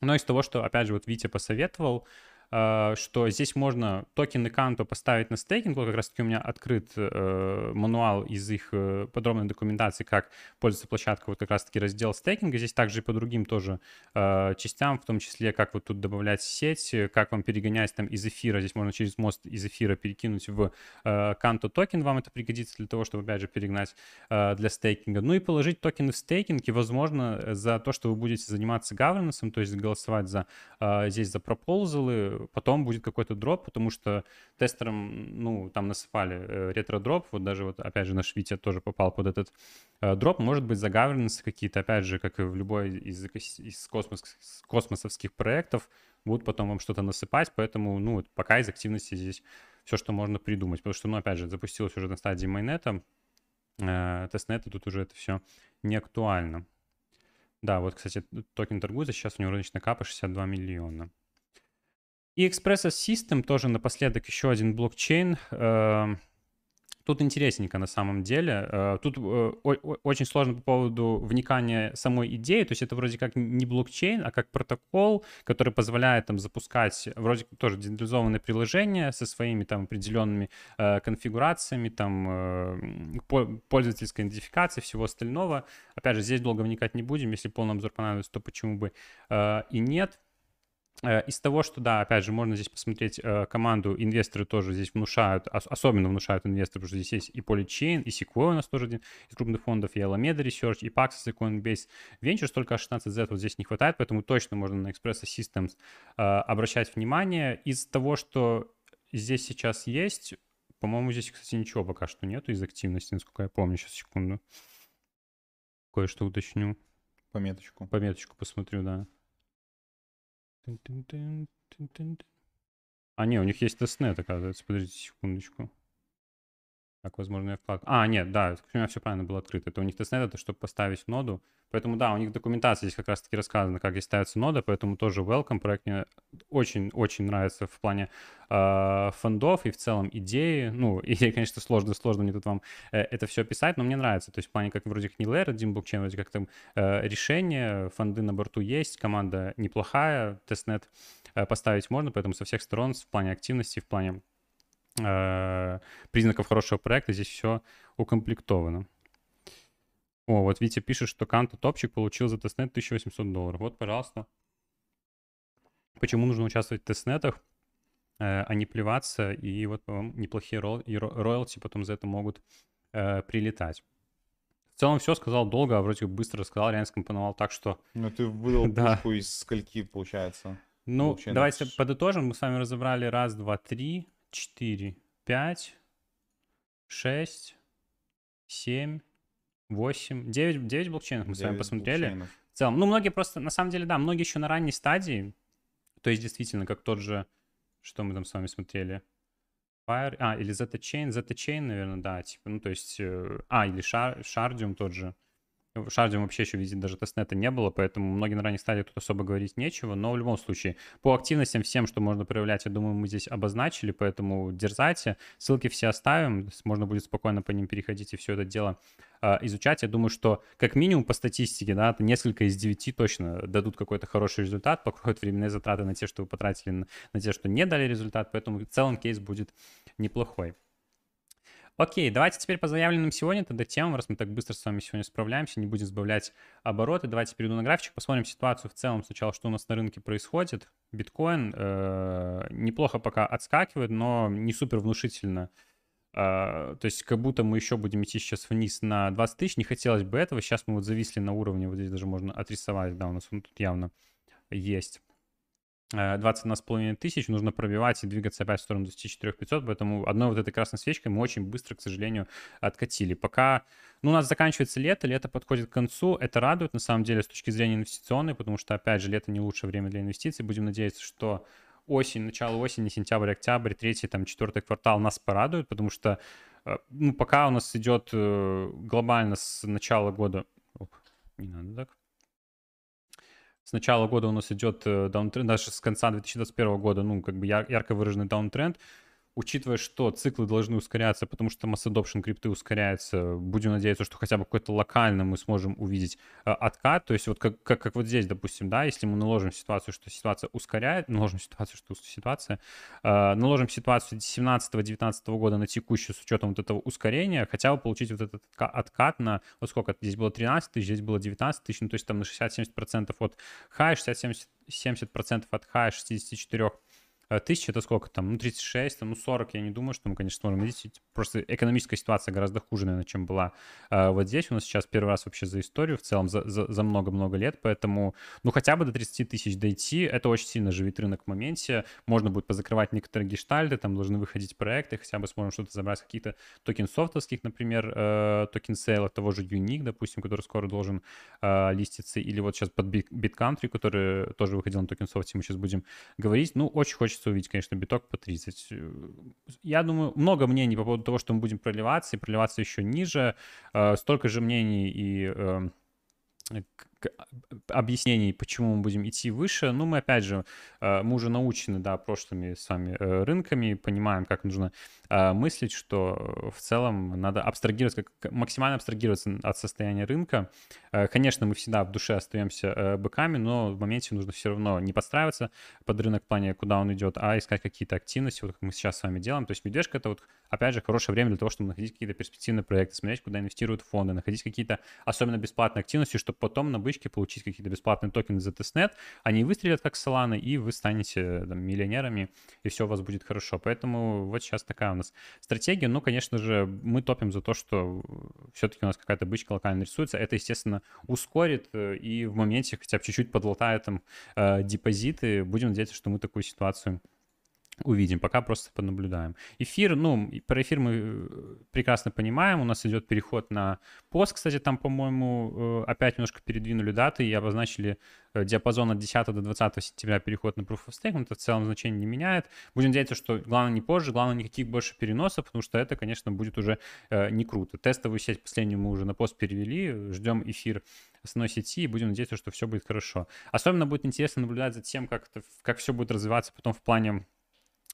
но из того, что, опять же, вот Витя посоветовал, а, что здесь можно токены Canto поставить на стейкинг. Вот как раз таки у меня открыт э, мануал из их э, подробной документации, как пользуется площадка, вот как раз таки раздел стейкинга. Здесь также и по другим тоже э, частям, в том числе, как вот тут добавлять сеть, как вам перегонять там из эфира. Здесь можно через мост из эфира перекинуть в Canto токен. Вам это пригодится для того, чтобы, опять же, перегнать для стейкинга. Ну и положить токены в стейкинг, и, возможно, за то, что вы будете заниматься governance, то есть голосовать за здесь за пропозалы, потом будет какой-то дроп, потому что тестерам, ну, там насыпали э, ретро-дроп, вот даже вот, опять же, наш Витя тоже попал под этот э, дроп, может быть, за governance какие-то, опять же, как и в любой из, из космос, космосовских проектов, будут потом вам что-то насыпать, поэтому, ну, пока из активности здесь все, что можно придумать, потому что, ну, опять же, запустилось уже на стадии майнета, э, тестнета, тут уже это все не актуально. Да, вот, кстати, токен торгуется, сейчас у него рыночная капа 62 миллиона. И Express System тоже напоследок еще один блокчейн. Эм, тут интересненько на самом деле. Э, тут э, очень сложно по поводу вникания самой идеи. То есть это вроде как не блокчейн, а как протокол, который позволяет там запускать вроде тоже децентрализованное приложение со своими там определенными э, конфигурациями, там пользовательской идентификацией, всего остального. Опять же, здесь долго вникать не будем. Если полный обзор понадобится, то почему бы и нет. Э, из того, что, да, опять же, можно здесь посмотреть э, команду, инвесторы тоже здесь внушают, особенно внушают инвесторы, потому что здесь есть и Polychain, и Sequoia у нас тоже один из крупных фондов, и Alameda Research, и Paxos, и Coinbase Ventures, только 16Z вот здесь не хватает, поэтому точно можно на Express Systems э, обращать внимание. Из того, что здесь сейчас есть, по-моему, здесь, кстати, ничего пока что нету из активности, насколько я помню. Сейчас, секунду. Кое-что уточню. Пометочку. Пометочку посмотрю, да. А, не, у них есть тестнет, оказывается. Подождите секундочку. Так, возможно, я вкладку. А, нет, да, у меня все правильно было открыто. Это у них тестнет, это чтобы поставить ноду. Поэтому, да, у них документация здесь как раз-таки рассказано, как здесь ставится нода, поэтому тоже welcome. Проект мне очень-очень нравится в плане э, фондов и в целом идеи. Ну, [LAUGHS] идеи, конечно, сложно, сложно мне тут вам э, это все описать, но мне нравится. То есть в плане как вроде как не layer один блокчейн, вроде как там э, решение, фонды на борту есть, команда неплохая, тестнет э, поставить можно, поэтому со всех сторон в плане активности, в плане э, признаков хорошего проекта здесь все укомплектовано. О, вот Витя пишет, что Кванта топчик получил за тестнет 1800 долларов. Вот, пожалуйста. Почему нужно участвовать в тестнетах, э, а не плеваться, и вот вам неплохие роялти потом за это могут э, прилетать. В целом все сказал долго, а вроде быстро рассказал, реально скомпоновал так, что... Ну ты выдал [LAUGHS] да. пушку из скольки, получается? Ну, давайте подытожим. Мы с вами разобрали раз, два, три, 4, 5, 6, 7, 8, 9, 9 блокчейнов мы 9 с вами посмотрели. Блокчейнов. В целом, ну, многие просто, на самом деле, да, многие еще на ранней стадии. То есть, действительно, как тот же, что мы там с вами смотрели? Fire, а, или Zeta Chain, Zeta Chain, наверное, да, типа, ну, то есть, э, а, или Shard, Shardium тот же. В Шарде вообще еще визит даже тестнета не было, поэтому многие на ранних стадиях тут особо говорить нечего. Но в любом случае, по активностям всем, что можно проявлять, я думаю, мы здесь обозначили, поэтому дерзайте. Ссылки все оставим, можно будет спокойно по ним переходить и все это дело э, изучать. Я думаю, что как минимум по статистике, да, несколько из девяти точно дадут какой-то хороший результат, покроют временные затраты на те, что вы потратили, на, на те, что не дали результат, поэтому в целом кейс будет неплохой. Окей, давайте теперь по заявленным сегодня тогда темам, раз мы так быстро с вами сегодня справляемся, не будем сбавлять обороты. Давайте перейду на графичек, посмотрим ситуацию в целом сначала, что у нас на рынке происходит. Биткоин э, неплохо пока отскакивает, но не супер внушительно. Uh, то есть как будто мы еще будем идти сейчас вниз на 20 тысяч. Не хотелось бы этого. Сейчас мы вот зависли на уровне, вот здесь даже можно отрисовать, да, у нас он тут явно есть. 21,5 тысяч, нужно пробивать и двигаться опять в сторону 24 500, поэтому одной вот этой красной свечкой мы очень быстро, к сожалению, откатили. Пока, ну, у нас заканчивается лето, лето подходит к концу, это радует, на самом деле, с точки зрения инвестиционной, потому что, опять же, лето не лучшее время для инвестиций, будем надеяться, что осень, начало осени, сентябрь, октябрь, третий, там, четвертый квартал нас порадует, потому что, э, ну, пока у нас идет э, глобально с начала года... Оп, не надо так с начала года у нас идет э, даунтренд, даже с конца 2021 года, ну, как бы ярко выраженный даунтренд учитывая, что циклы должны ускоряться, потому что масс adoption крипты ускоряется, будем надеяться, что хотя бы какой-то локально мы сможем увидеть э, откат. То есть вот как, как, как вот здесь, допустим, да, если мы наложим ситуацию, что ситуация ускоряет, наложим ситуацию, что ситуация, э, наложим ситуацию 17-19 года на текущую с учетом вот этого ускорения, хотя бы получить вот этот откат на, вот сколько, здесь было 13 тысяч, здесь было 19 тысяч, ну то есть там на 60-70% от high, 60-70% от high 64 Э, тысяч это сколько там? Ну, 36, там, ну, 40, я не думаю, что мы, конечно, сможем найти. Просто экономическая ситуация гораздо хуже, наверное, чем была э, вот здесь. У нас сейчас первый раз вообще за историю в целом, за, за, много-много лет, поэтому, ну, хотя бы до 30 тысяч дойти, это очень сильно оживит рынок в моменте. Можно будет позакрывать некоторые гештальты, там должны выходить проекты, хотя бы сможем что-то забрать, какие-то токенсофтовских, например, э, токен сейла, того же Unique, допустим, который скоро должен э, листиться, или вот сейчас под BitCountry, который тоже выходил на токен софте, мы сейчас будем говорить. Ну, очень хочется хочется увидеть, конечно, биток по 30. Э, я думаю, много мнений по поводу того, что мы будем проливаться и проливаться еще ниже. Э, столько же мнений и эм, объяснений, почему мы будем идти выше. Ну, мы, опять же, э, мы уже научены, да, прошлыми с вами э, рынками, понимаем, как нужно э, мыслить, что в целом надо абстрагироваться, максимально абстрагироваться от состояния рынка. Конечно, мы всегда в душе остаемся быками, но в моменте нужно все равно не подстраиваться под рынок в плане, куда он идет, а искать какие-то активности, вот как мы сейчас с вами делаем. То есть медвежка — это вот, опять же, хорошее время для того, чтобы находить какие-то перспективные проекты, смотреть, куда инвестируют фонды, находить какие-то особенно бесплатные активности, чтобы потом на бычке получить какие-то бесплатные токены за тестнет, они выстрелят как Solana, и вы станете там, миллионерами, и все у вас будет хорошо. Поэтому вот сейчас такая у нас стратегия. Ну, конечно же, мы топим за то, что все-таки у нас какая-то бычка локально рисуется. Это, естественно, ускорит э, и в моменте хотя бы чуть-чуть подлатает там э, депозиты. Будем надеяться, что мы такую ситуацию увидим, пока просто понаблюдаем. Эфир, ну, про эфир мы э, прекрасно понимаем, у нас идет переход на пост, кстати, там, по-моему, э, опять немножко передвинули даты и обозначили э, диапазон от 10 до 20 сентября переход на Proof of Stake, но это в целом значение не меняет. Будем надеяться, что главное не позже, главное никаких больше переносов, потому что это, конечно, будет уже не круто. Тестовую сеть последнюю мы уже на пост перевели, ждем эфир основной сети и будем надеяться, что все будет хорошо. Особенно будет интересно наблюдать за тем, как, это, как все будет развиваться потом в плане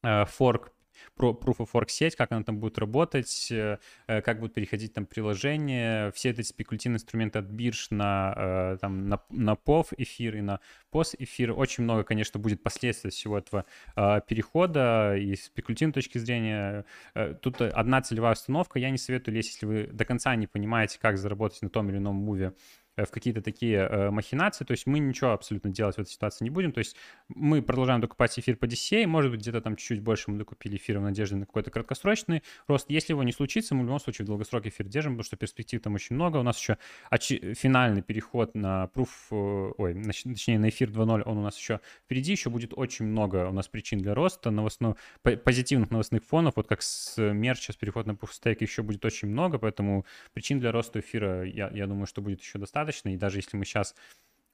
форк про Proof of Work сеть, как она там будет работать, э, э, как будут переходить там приложения, все эти спекулятивные инструменты от бирж на, там, на, на POV эфир и на POS эфир. Очень много, конечно, будет последствий всего этого перехода и спекулятивной точки зрения. Тут одна целевая установка. Я не советую лезть, если вы до конца не понимаете, как заработать на том или ином муве Э, в какие-то такие э, махинации, то есть мы ничего абсолютно делать в этой ситуации не будем, то есть мы продолжаем докупать эфир по DCA, может быть, где-то там чуть-чуть больше мы докупили эфира в надежде на какой-то краткосрочный рост. Если его не случится, мы в любом случае в долгосрок эфир держим, потому что перспектив там очень много. У нас еще очи- финальный переход на proof, э, ой, точнее на эфир 2.0, он у нас еще впереди, еще будет очень много у нас причин для роста, новостно, позитивных новостных фонов, вот как с мерча, с переход на proof stake еще будет очень много, поэтому причин для роста эфира, я, я думаю, что будет еще достаточно достаточно, и даже если мы сейчас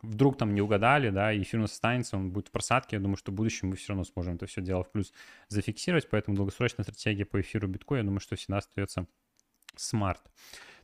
вдруг там не угадали, да, и эфир останется, он будет в просадке, я думаю, что в будущем мы все равно сможем это все дело в плюс зафиксировать, поэтому долгосрочная стратегия по эфиру биткоина, я думаю, что всегда остается смарт.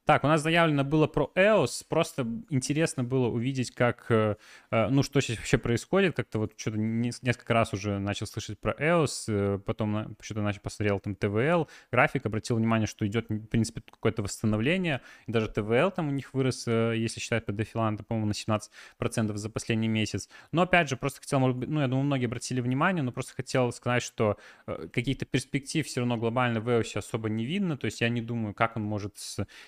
Так, у нас заявлено было про EOS. Просто интересно было увидеть, как, э, э, ну, что сейчас вообще происходит. Как-то вот что-то несколько раз уже начал слышать про EOS, э, потом что-то начал посмотрел там ТВЛ, график, обратил внимание, что идет, в принципе, какое-то восстановление. И даже ТВЛ там у них вырос, если считать по дефиланту, по-моему, на 17% за последний месяц. Но, опять же, просто хотел, может быть, ну, я думаю, многие обратили внимание, но просто хотел сказать, что каких-то перспектив все равно глобально в EOS особо не видно. То есть я не думаю, как он может,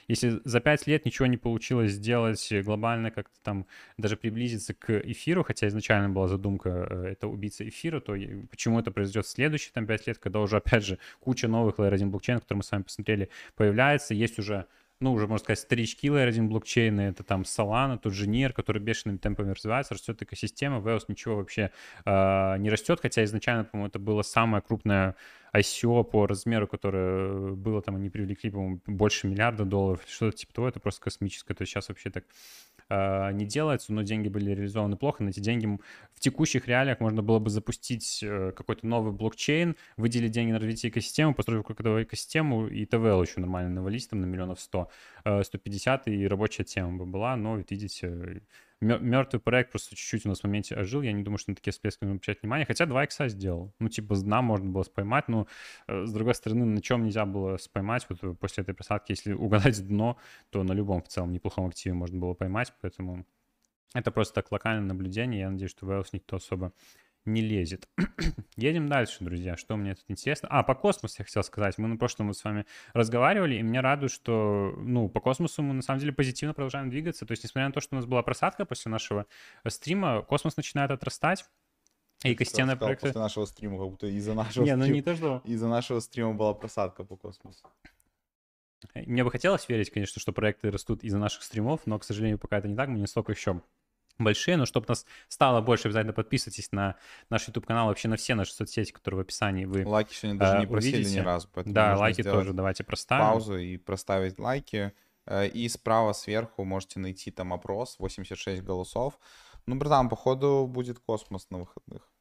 если за пять лет ничего не получилось сделать глобально, как-то там даже приблизиться к эфиру, хотя изначально была задумка э, это убийца эфира, то почему это произойдет в следующие там пять лет, когда уже, опять же, куча новых Layer 1 блокчейнов, которые мы с вами посмотрели, появляется, есть уже ну, уже, можно сказать, старички Layer 1 блокчейны, это там Solana, тут же NIR, который бешеными темпами развивается, растет экосистема, Veos ничего вообще э, не растет, хотя изначально, по-моему, это было самое крупное ICO по размеру, которое было там, они привлекли, по-моему, больше миллиарда долларов, что-то типа того, это просто космическое, то есть сейчас вообще так э, не делается, но деньги были реализованы плохо, на эти деньги в текущих реалиях можно было бы запустить э, какой-то новый блокчейн, выделить деньги на развитие экосистемы, построить какую-то экосистему, и ТВЛ еще нормально навалить там на миллионов 100, э, 150, и рабочая тема бы была, но, видите, мертвый проект просто чуть-чуть у нас в моменте ожил. Я не думаю, что на такие всплески нужно обращать внимание. Хотя 2 икса сделал. Ну, типа, с можно было споймать. Но, э, с другой стороны, на чем нельзя было споймать вот э, после этой просадки? Если [LAUGHS] угадать дно, то на любом в целом неплохом активе можно было поймать. Поэтому это просто так локальное наблюдение. Я надеюсь, что Вэлс никто особо не лезет. [CLEARS THROAT] Едем дальше, друзья. Что мне тут интересно? А, по космосу я хотел сказать. Мы на прошлом с вами разговаривали, и меня радует, что, ну, по космосу мы на самом деле позитивно продолжаем двигаться. То есть, несмотря на то, что у нас была просадка после нашего стрима, космос начинает отрастать. И экосистемные проекты... После нашего стрима, как будто из-за [LAUGHS] нашего не, ну не то, что... Из-за нашего стрима была просадка по космосу. Мне бы хотелось верить, конечно, что проекты растут из-за наших стримов, но, к сожалению, пока это не так, мы не столько еще большие, но чтобы нас стало больше, обязательно подписывайтесь на наш YouTube-канал, вообще на все наши соцсети, которые в описании вы Лайки сегодня даже не просили увидите. ни разу, поэтому Да, лайки тоже давайте проставим. Паузу и проставить лайки. Э, и справа сверху можете найти там опрос, 86 голосов. Ну, братан, походу будет космос на выходных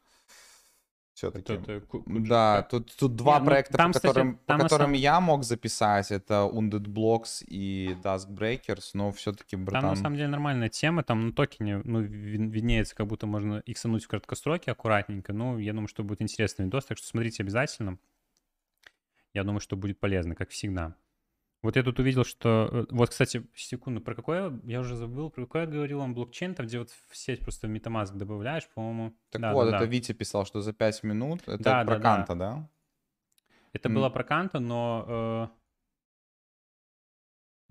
все-таки. Да, тут, тут два Не, ну, проекта, там, по которым, кстати, по которым самом... я мог записать. Это Undead Blocks и Dusk Breakers, но все-таки, братан... Там на самом деле нормальная тема, там на токене ну, виднеется, как будто можно иксануть в краткостроке аккуратненько. Ну, я думаю, что будет интересный видос, так что смотрите обязательно. Я думаю, что будет полезно, как всегда. Вот я тут увидел, что... Э, вот, кстати, секунду, про какое... Я уже забыл, про какое говорил вам блокчейн, там, где вот в сеть просто MetaMask добавляешь, по-моему. Так да, вот, да, это да. Витя писал, что за 5 минут. Это да, про да, Канта, да? да? Это mm. было про Канта, но... Э...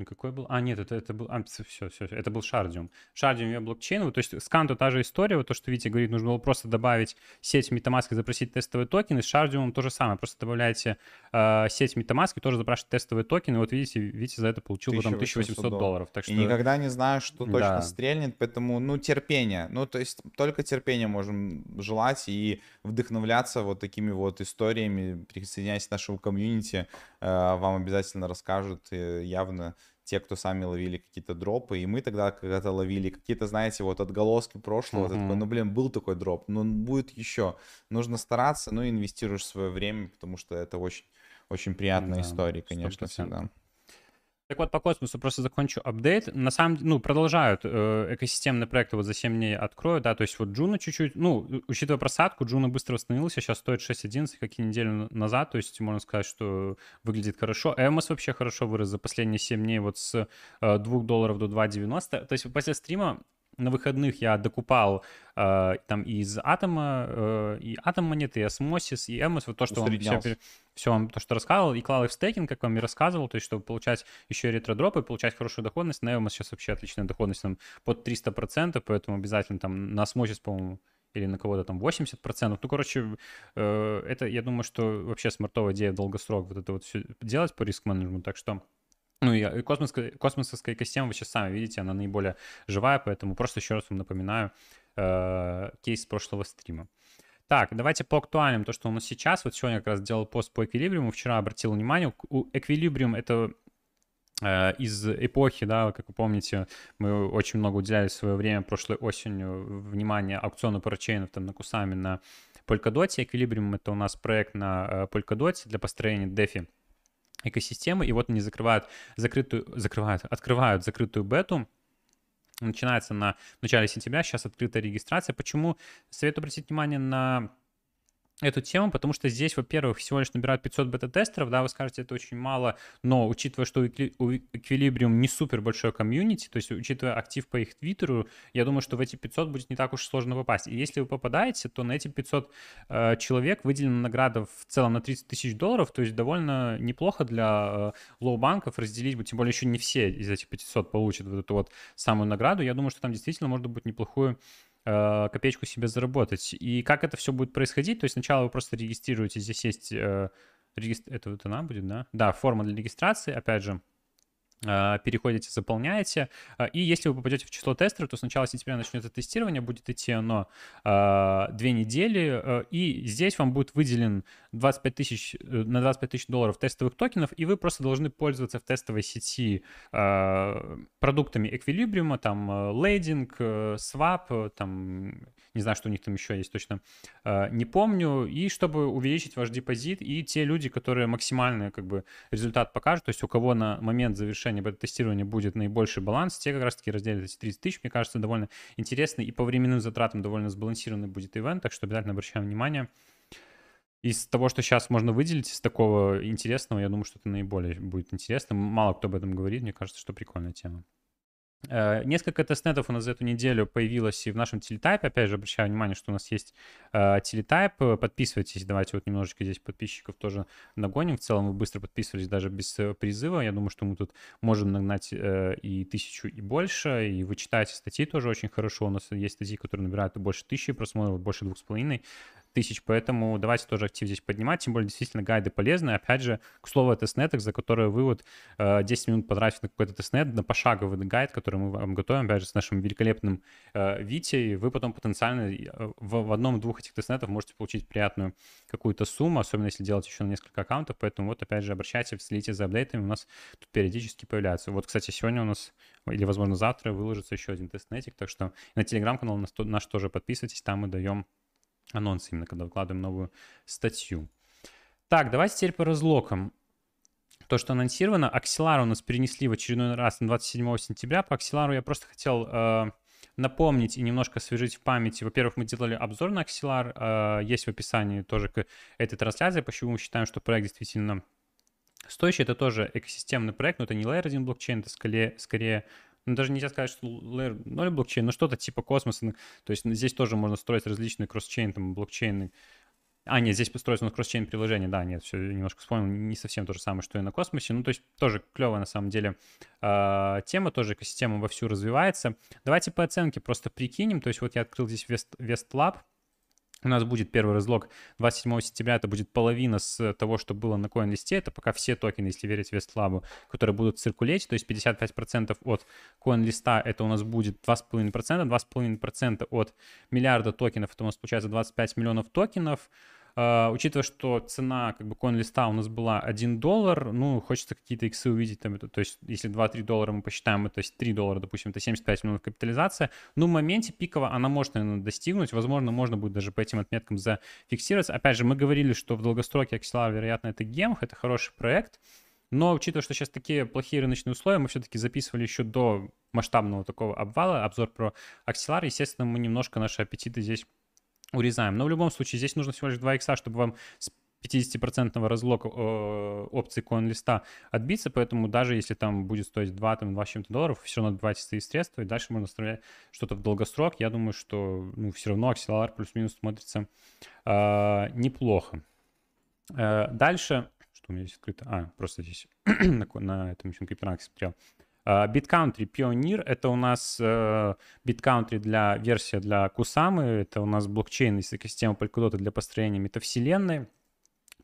Какой был? А, нет, это, это был... А, все, все, все, это был Шардиум. Шардиум и блокчейн. То есть с Канту та же история. Вот то, что Витя говорит, нужно было просто добавить сеть MetaMask и запросить тестовые токены. С Шардиумом то же самое. Просто добавляете э, сеть MetaMask и тоже запрашиваете тестовые токены. Вот видите, Витя за это получил 1800 потом 1800 долларов. долларов. Так что... И никогда не знаю, что точно да. стрельнет, поэтому, ну, терпение. Ну, то есть только терпение можем желать и вдохновляться вот такими вот историями. Присоединяйтесь к нашему комьюнити. Э, вам обязательно расскажут э, явно те, кто сами ловили какие-то дропы, и мы тогда когда-то ловили какие-то, знаете, вот отголоски прошлого, mm-hmm. такой, ну, блин, был такой дроп, но будет еще. Нужно стараться, ну, инвестируешь свое время, потому что это очень, очень приятная да, история, конечно, 100%. всегда. Так вот, по космосу просто закончу апдейт. На самом деле, ну, продолжают э, экосистемные проекты вот за 7 дней открою, да, то есть вот Juno чуть-чуть, ну, учитывая просадку, Juno быстро восстановился, сейчас стоит 6.11, какие недели назад, то есть можно сказать, что выглядит хорошо. Evmos вообще хорошо вырос за последние 7 дней вот с э, 2 долларов до 2.90. То есть после стрима на выходных я докупал э, там из Атома, э, и Атом монеты, и Osmosis, и Evmos, вот то, что он все, все вам то, что рассказывал, и клал их в стейкинг, как вам и рассказывал, то есть чтобы получать еще ретродропы, получать хорошую доходность. На Evmos сейчас вообще отличная доходность, там под 300%, поэтому обязательно там на Osmosis, по-моему, или на кого-то там 80%. Ну, короче, э, это, я думаю, что вообще смартовая идея в долгосрок вот это вот все делать по риск-менеджменту, так что ну и космосская, космосовская экосистема, вы сейчас сами видите, она наиболее живая, поэтому просто еще раз вам напоминаю э, кейс прошлого стрима. Так, давайте по актуальным, то, что у нас сейчас. Вот сегодня как раз делал пост по эквилибриуму, вчера обратил внимание, у эквилибриум это э, из эпохи, да, как вы помните, мы очень много уделяли свое время прошлой осенью внимание аукциону парачейнов там на Кусами, на Polkadot. Эквилибриум это у нас проект на э, Polkadot для построения DeFi экосистемы, и вот они закрывают закрытую, закрывают, открывают закрытую бету, начинается на начале сентября, сейчас открытая регистрация. Почему советую обратить внимание на эту тему, потому что здесь, во-первых, всего лишь набирают 500 бета-тестеров, да, вы скажете, это очень мало, но учитывая, что у Equilibrium не супер большой комьюнити, то есть учитывая актив по их твиттеру, я думаю, что в эти 500 будет не так уж сложно попасть. И если вы попадаете, то на эти 500 э, человек выделена награда в целом на 30 тысяч долларов, то есть довольно неплохо для э, лоу-банков разделить, тем более еще не все из этих 500 получат вот эту вот самую награду. Я думаю, что там действительно можно будет неплохую копеечку себе заработать. И как это все будет происходить? То есть сначала вы просто регистрируете, здесь есть... Э, регистр... Это вот она будет, да? Да, форма для регистрации, опять же. А, переходите, заполняете. А, и если вы попадете в число тестеров, то сначала сентября начнется тестирование, будет идти оно а, две недели, и здесь вам будет выделен 25 тысяч, э, на 25 тысяч долларов тестовых токенов, и вы просто должны пользоваться в тестовой сети продуктами Equilibrium, там лейдинг, swap, там не знаю, что у них там еще есть точно, не помню, и чтобы увеличить ваш депозит, и те люди, которые максимальный как бы результат покажут, то есть у кого на момент завершения завершении бета-тестирования будет наибольший баланс, те как раз-таки разделят эти 30 тысяч. Мне кажется, довольно интересный и по временным затратам довольно сбалансированный будет ивент, так что обязательно обращаем внимание. Из того, что сейчас можно выделить из такого интересного, я думаю, что это наиболее будет интересно. Мало кто об этом говорит, мне кажется, что прикольная тема. Э, несколько тестнетов у нас за эту неделю появилось и в нашем телетайпе. Опять же, обращаю внимание, что у нас есть э, телетайп. Подписывайтесь. Давайте вот немножечко здесь подписчиков тоже нагоним. В целом вы быстро подписывались даже без э, призыва. Я думаю, что мы тут можем нагнать и тысячу, и больше. И вы читаете статьи тоже очень хорошо. У нас есть статьи, которые набирают больше тысячи просмотров, больше двух с половиной тысяч, поэтому давайте тоже актив здесь поднимать, тем более действительно гайды полезные. Опять же, к слову о тестнетах, за которые вы вот 10 минут потратите на какой-то тестнет, на пошаговый гайд, который мы вам готовим, опять же, с нашим великолепным э, Витей, вы потом потенциально э, в, одном-двух этих тестнетов можете получить приятную какую-то сумму, особенно если делать еще на несколько аккаунтов, поэтому вот опять же обращайтесь, следите за апдейтами, у нас тут периодически появляются. Вот, кстати, сегодня у нас, или, возможно, завтра выложится еще один тестнетик, так что на телеграм-канал наш тоже подписывайтесь, там мы даем анонс именно, когда выкладываем новую статью. Так, давайте теперь по разлокам. То, что анонсировано, Axelar у нас перенесли в очередной раз на 27 сентября. По Axelar я просто хотел э, напомнить и немножко освежить в памяти. Во-первых, мы делали обзор на Axelar, э, есть в описании тоже к этой трансляции, почему мы считаем, что проект действительно стоящий. Это тоже экосистемный проект, но это не Layer 1 блокчейн, это скорее, скорее ну, даже нельзя сказать, что Layer 0 блокчейн, но что-то типа космоса. Ну, то есть здесь тоже можно строить различные кросс-чейн, там, блокчейны. А, нет, здесь построить у нас кросс-чейн приложение, да, нет, все, немножко вспомнил, не совсем то же самое, что и на космосе. Ну, то есть тоже клевая на самом деле э, тема, тоже экосистема вовсю развивается. Давайте по оценке просто прикинем. То есть вот я открыл здесь West, West Lab, у нас будет первый разлог. 27 сентября, это будет половина с того, что было на CoinList, это пока все токены, если верить Вестлабу, которые будут циркулить, то есть 55% от CoinList это у нас будет 2,5%, 2,5% от миллиарда токенов, это у нас получается 25 миллионов токенов, Uh, учитывая, что цена как бы коин-листа у нас была 1 доллар, ну, хочется какие-то иксы увидеть, там, это, то есть если 2-3 доллара мы посчитаем, то есть 3 доллара, допустим, это 75 миллионов капитализация, ну, в моменте пиково она может, наверное, достигнуть, возможно, можно будет даже по этим отметкам зафиксироваться. Опять же, мы говорили, что в долгосроке Axelar, вероятно, это гемх, это хороший проект, но учитывая, что сейчас такие плохие рыночные условия, мы все-таки записывали еще до масштабного такого обвала обзор про Axelar, естественно, мы немножко наши аппетиты здесь урезаем. Но в любом случае здесь нужно всего лишь 2 икса, чтобы вам с 50% разлога э, опций коин-листа отбиться, поэтому даже если там будет стоить 2, там, 2 с чем-то долларов, все равно отбивайте свои средства, и дальше можно оставлять что-то в долгосрок. Я думаю, что ну, все равно Axelar плюс-минус смотрится э, неплохо. Э, дальше, что у меня здесь открыто? А, просто здесь [CLEARS THROAT] на, на этом еще Cryptorank е смотрел. Bit.Country Pioneer — это у нас uh, Bit.Country для версия для Кусамы, это у нас блокчейн из экосистемы Polkadot для построения метавселенной.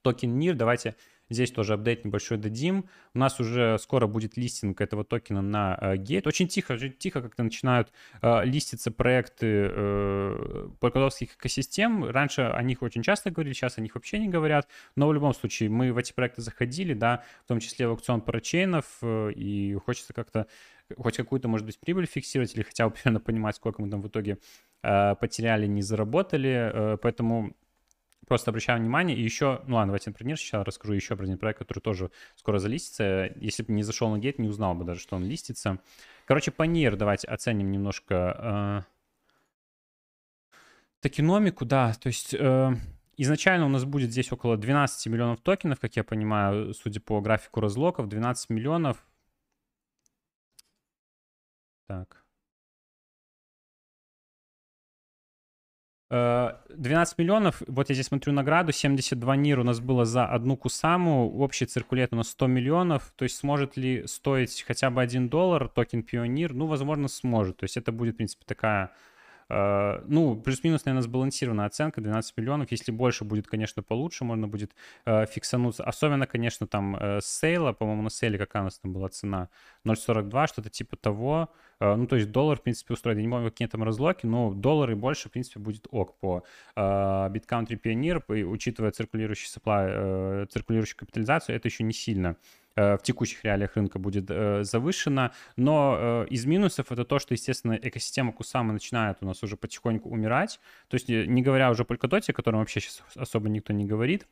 Токен NEER, давайте Здесь тоже апдейт небольшой дадим. У нас уже скоро будет листинг этого токена на э, Gate. Очень тихо, очень тихо как-то начинают э, листиться проекты э, полкодовских экосистем. Раньше о них очень часто говорили, сейчас о них вообще не говорят. Но в любом случае мы в эти проекты заходили, да, в том числе в аукцион парачейнов, э, и хочется как-то хоть какую-то, может быть, прибыль фиксировать или хотя бы [LAUGHS] примерно понимать, сколько мы там в итоге э, потеряли, не заработали. Э, поэтому Просто обращаю внимание. И еще, ну ладно, давайте про сейчас расскажу еще про один проект, который тоже скоро залистится. Если бы не зашел на гейт, не узнал бы даже, что он листится. Короче, по нир давайте оценим немножко э, токеномику, да. То есть э, изначально у нас будет здесь около 12 миллионов токенов, как я понимаю, судя по графику разлоков. 12 миллионов. Так. 12 э, миллионов, вот я здесь смотрю награду, 72 НИР у нас было за одну Кусаму, общий циркулет у нас 100 миллионов, то есть сможет ли стоить хотя бы 1 доллар токен Пионер? Ну, возможно, сможет, то есть это будет, в принципе, такая ну, плюс-минус, наверное, сбалансированная оценка, 12 миллионов. Если больше будет, конечно, получше, можно будет uh, фиксануться. Особенно, конечно, там uh, с сейла, по-моему, на сейле какая у нас там была цена? 0.42, что-то типа того. Э, ну, то есть доллар, в принципе, устроит. Я не помню, какие там разлоки, но доллар и больше, в принципе, будет ок по BitCountry Pioneer, учитывая циркулирующий supply, э, циркулирующую капитализацию, это еще не сильно э, в текущих реалиях рынка будет э, завышена. Но э, из минусов это то, что, естественно, экосистема Кусама начинает у нас уже потихоньку умирать. То есть не говоря уже о Polkadot, о котором вообще сейчас особо никто не говорит,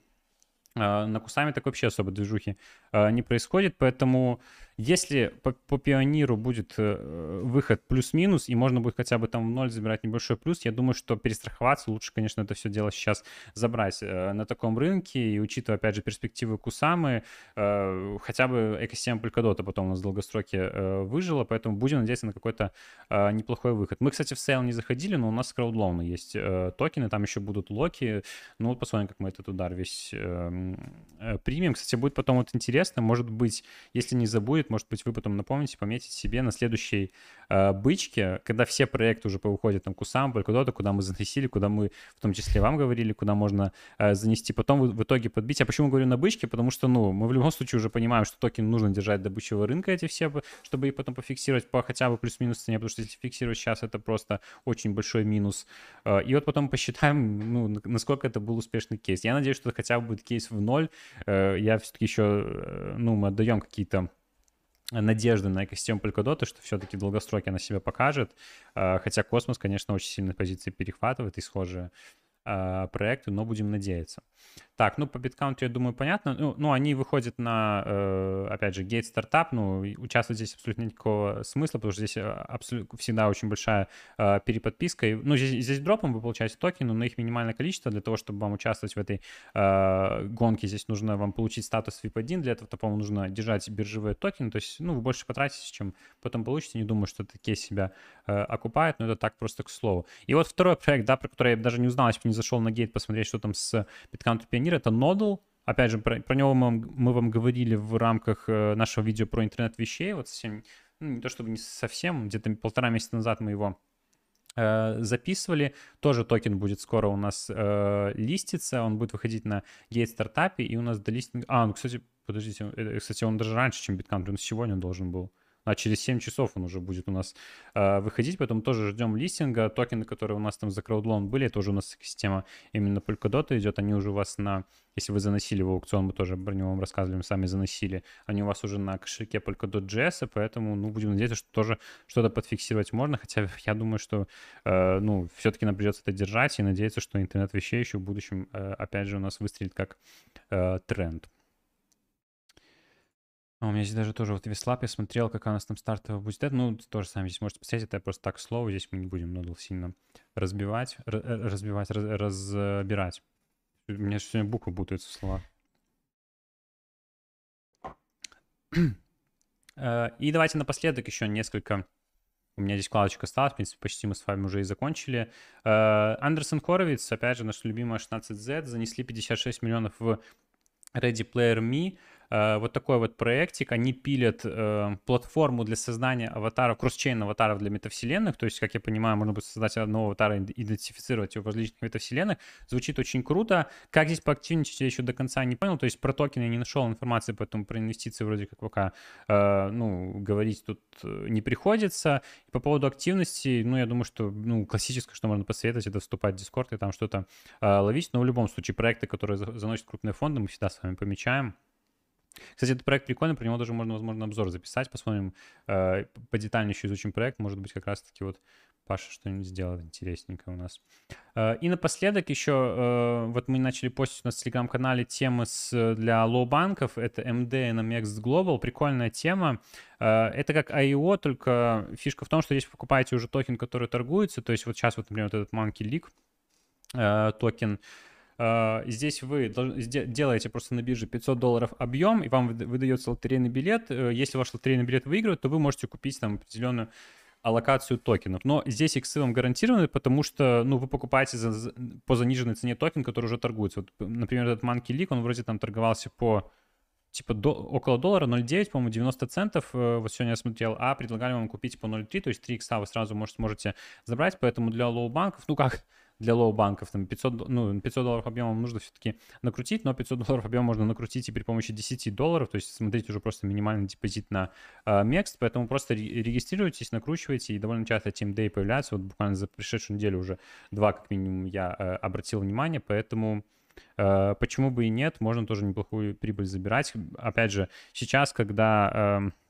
э, на Кусаме так вообще особо движухи э, не происходит, поэтому если по, по пионеру будет э, выход плюс-минус, и можно будет хотя бы там в ноль забирать небольшой плюс, я думаю, что перестраховаться лучше, конечно, это все дело сейчас забрать э, на таком рынке, и учитывая, опять же, перспективы Кусамы, э, хотя бы экосистема Polkadot потом у нас в долгосроке выжила, поэтому будем надеяться на какой-то неплохой выход. Мы, кстати, в сейл не заходили, но у нас краудлоуны есть токены, там еще будут локи, ну вот посмотрим, как мы этот удар весь э, э, примем. Кстати, будет потом вот интересно, может быть, если не забудет, будет, может быть, вы потом напомните, пометить себе на следующей э, бычке, когда все проекты уже выходят там кусам, куда-то, куда мы заносили, куда мы в том числе вам говорили, куда можно э, занести, потом в, в итоге подбить. А почему говорю на бычке? Потому что, ну, мы в любом случае уже понимаем, что токен нужно держать до бычьего рынка эти все, чтобы их потом пофиксировать по хотя бы плюс-минус цене, потому что если фиксировать сейчас, это просто очень большой минус. Э, и вот потом посчитаем, ну, насколько это был успешный кейс. Я надеюсь, что хотя бы будет кейс в ноль. Э, я все-таки еще, ну, мы отдаем какие-то надежды на экосистему Polkadot, что все-таки в долгосроке она себя покажет. А, хотя космос, конечно, очень сильно позиции перехватывает и схожие проекты, но будем надеяться. Так, ну по BitCount, я думаю, понятно. Ну, ну они выходят на, э, опять же, гейт стартап, ну, участвовать здесь абсолютно никакого смысла, потому что здесь э, абсолютно всегда очень большая э, переподписка. И, ну, здесь, здесь дропом вы получаете токены, но их минимальное количество. Для того, чтобы вам участвовать в этой э, гонке, здесь нужно вам получить статус VIP1. Для этого, по-моему, нужно держать биржевые токены. То есть, ну, вы больше потратите, чем потом получите. Не думаю, что кейс себя э, окупает, но это так просто к слову. И вот второй проект, да, про который я даже не узнал, если бы не зашел на гейт посмотреть, что там с BitCount Pioneer это Nodal. Опять же, про, про него мы, мы вам говорили в рамках э, нашего видео про интернет вещей. Вот совсем, ну, не то чтобы не совсем, где-то полтора месяца назад мы его э, записывали. Тоже токен будет скоро у нас э, листиться. Он будет выходить на Gate Startup е. И у нас до листинга... А, ну, кстати, подождите. Э, кстати, он даже раньше, чем Bit.Country. Он сегодня должен был а через 7 часов он уже будет у нас э, выходить, поэтому тоже ждем листинга. Токены, которые у нас там за краудлон были, это уже у нас система именно Polkadot идет, они уже у вас на, если вы заносили в аукцион, мы тоже про него вам рассказывали, сами заносили, они у вас уже на кошельке Polkadot.js, поэтому, ну, будем надеяться, что тоже что-то подфиксировать можно, хотя я думаю, что, э, ну, все-таки нам придется это держать и надеяться, что интернет вещей еще в будущем, э, опять же, у нас выстрелит как э, тренд. А у меня здесь даже тоже вот веслап, я смотрел, какая у нас там стартовая будет. Это, ну, тоже сами здесь можете посмотреть, это просто так слово, здесь мы не будем нодл сильно разбивать, э, разбивать, раз, разбирать. У меня сегодня буквы путаются в слова. [CLEARS THROAT] Э, и давайте напоследок еще несколько у меня здесь вкладочка осталась, в принципе, почти мы с вами уже и закончили. Э, Андерсон Хоровиц, опять же, наш любимый 16Z, занесли 56 миллионов в Ready Player Me. Э, вот такой вот проектик. Они пилят э, платформу для создания аватаров, кросчейн аватаров для метавселенных. То есть, как я понимаю, можно будет создать одного аватара, идентифицировать его в различных метавселенных. Звучит очень круто. Как здесь поактивничать, я еще до конца не понял. То есть, про токены я не нашел информации, поэтому про инвестиции вроде как пока, э, ну, говорить тут э, не приходится. И по поводу активности, ну, я думаю, что, ну, классическое, что можно посоветовать, это вступать в Discord и там что-то э, ловить. Но в любом случае, проекты, которые заносят крупные фонды, мы всегда с вами помечаем. Кстати, этот проект прикольный, про него даже можно, возможно, обзор записать, посмотрим, э, подетальнее еще изучим проект, может быть, как раз-таки вот Паша что-нибудь сделает интересненькое у нас. Э, и напоследок еще, э, вот мы начали постить у нас в телеграм-канале темы с, для лоу-банков, это MD на Mex Global, прикольная тема. Э, это как IEO, только фишка в том, что здесь покупаете уже токен, который торгуется, то есть вот сейчас вот, например, вот этот Monkey League токен, Здесь вы делаете просто на бирже 500 долларов объем, и вам выдается лотерейный билет. Если ваш лотерейный билет выигрывает, то вы можете купить там определенную аллокацию токенов. Но здесь иксы вам гарантированы, потому что, ну, вы покупаете за, по заниженной цене токен, который уже торгуется. Вот, например, этот Monkey League, он вроде там торговался по типа до, около доллара, 0,9, по-моему, 90 центов, э, вот сегодня я смотрел, а предлагали вам купить по 0,3, то есть 3 икса вы сразу можете, можете забрать, поэтому для low-банков, ну как, для low-банков, там 500, ну, 500 долларов объемом нужно все-таки накрутить, но 500 долларов объем можно накрутить и при помощи 10 долларов, то есть смотрите уже просто минимальный депозит на э, MEXC, поэтому просто регистрируйтесь, накручивайте, и довольно часто M-Day появляется, вот буквально за прошедшую неделю уже два как минимум я э, обратил внимание, поэтому э, почему бы и нет, можно тоже неплохую прибыль забирать. Опять же, сейчас, когда... Э,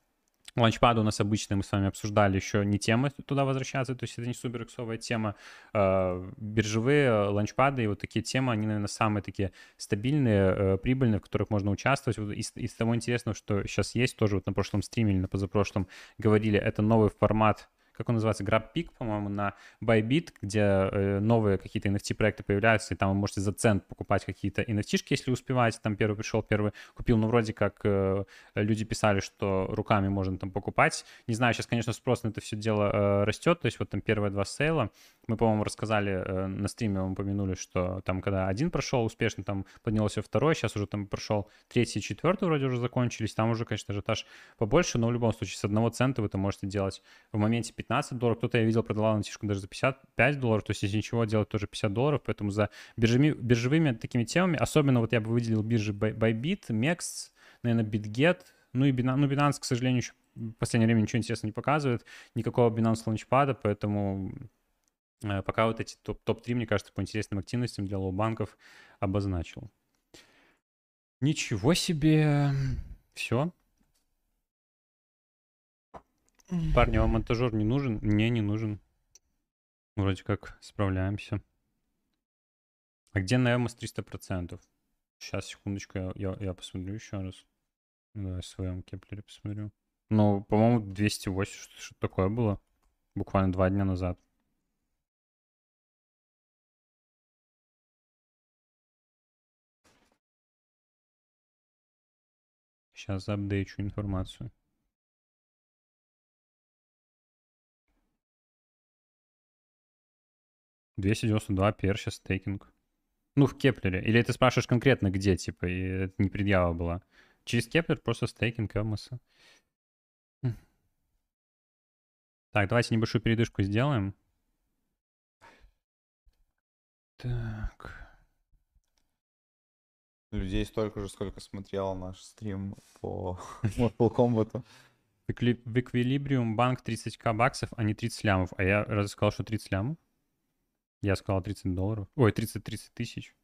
Ланчпады у нас обычные, мы с вами обсуждали еще не темы туда возвращаться, то есть это не супер иксовая тема. Э, биржевые ланчпады и вот такие темы, они, наверное, самые такие стабильные, э, прибыльные, в которых можно участвовать. Вот из, из того интересного, что сейчас есть, тоже вот на прошлом стриме или на позапрошлом говорили, это новый формат как он называется, GrabPeak, по-моему, на Bybit, где э, новые какие-то NFT-проекты появляются, и там вы можете за цент покупать какие-то NFT-шки, если успеваете, там первый пришел, первый купил, но вроде как э, люди писали, что руками можно там покупать. Не знаю, сейчас, конечно, спрос на это все дело э, растет, то есть вот там первые два сейла, мы, по-моему, рассказали на стриме, мы упомянули, что там, когда один прошел успешно, там поднялся второй, сейчас уже там прошел третий четвертый вроде уже закончились, там уже, конечно, ажиотаж побольше, но в любом случае с одного цента вы это можете делать в моменте 15 долларов. Кто-то, я видел, продавал натишку даже за 55 долларов, то есть если ничего делать, тоже 50 долларов, поэтому за биржами, биржевыми такими темами, особенно вот я бы выделил биржи Bybit, Mex, наверное, BitGet, ну и Binance, ну, Binance, к сожалению, еще в последнее время ничего интересного не показывает, никакого Binance лаунчпада, поэтому э, пока вот эти топ-3, топ мне кажется, по интересным активностям для лоу-банков обозначил. Ничего себе. Все. Парни, вам монтажер не нужен? Мне не нужен. Вроде как справляемся. А где на Эмос 300%? Сейчас, секундочку, я, я, я посмотрю еще раз. Давай в своем кеплере посмотрю. Ну, по-моему, 208, что-то что такое было. Буквально два дня назад. Сейчас апдейчу информацию. 292 перща стейкинг. Ну, в Кеплере. Или ты спрашиваешь конкретно где, типа, и это не предъява была. Через Кеплер просто стейкинг Эмоса. Так, давайте небольшую передышку сделаем. Так. Людей столько же, сколько смотрел наш стрим по [LAUGHS] Mortal Kombat. В Equilibrium банк 30к баксов, а не 30 лямов. А я разве сказал, что 30 лямов? Я сказал 30 долларов. Ой, 30-30 тысяч.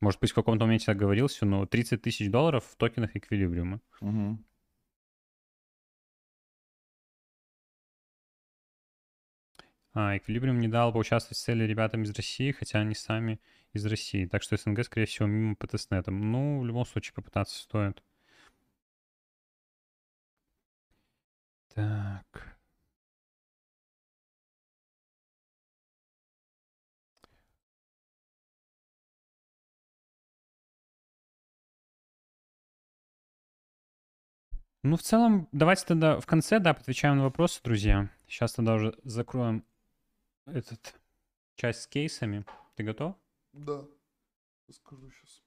Может быть, в каком-то моменте так говорился, но 30 тысяч долларов в токенах эквилибриума. Угу. А, Эквилибриум не дал поучаствовать в цели ребятам из России, хотя они сами из России. Так что СНГ, скорее всего, мимо по тестнетам. Ну, в любом случае, попытаться стоит. Так. Ну, в целом, давайте тогда в конце, да, отвечаем на вопросы, друзья. Сейчас тогда уже закроем этот часть с кейсами. Ты готов? Да. Скажу сейчас.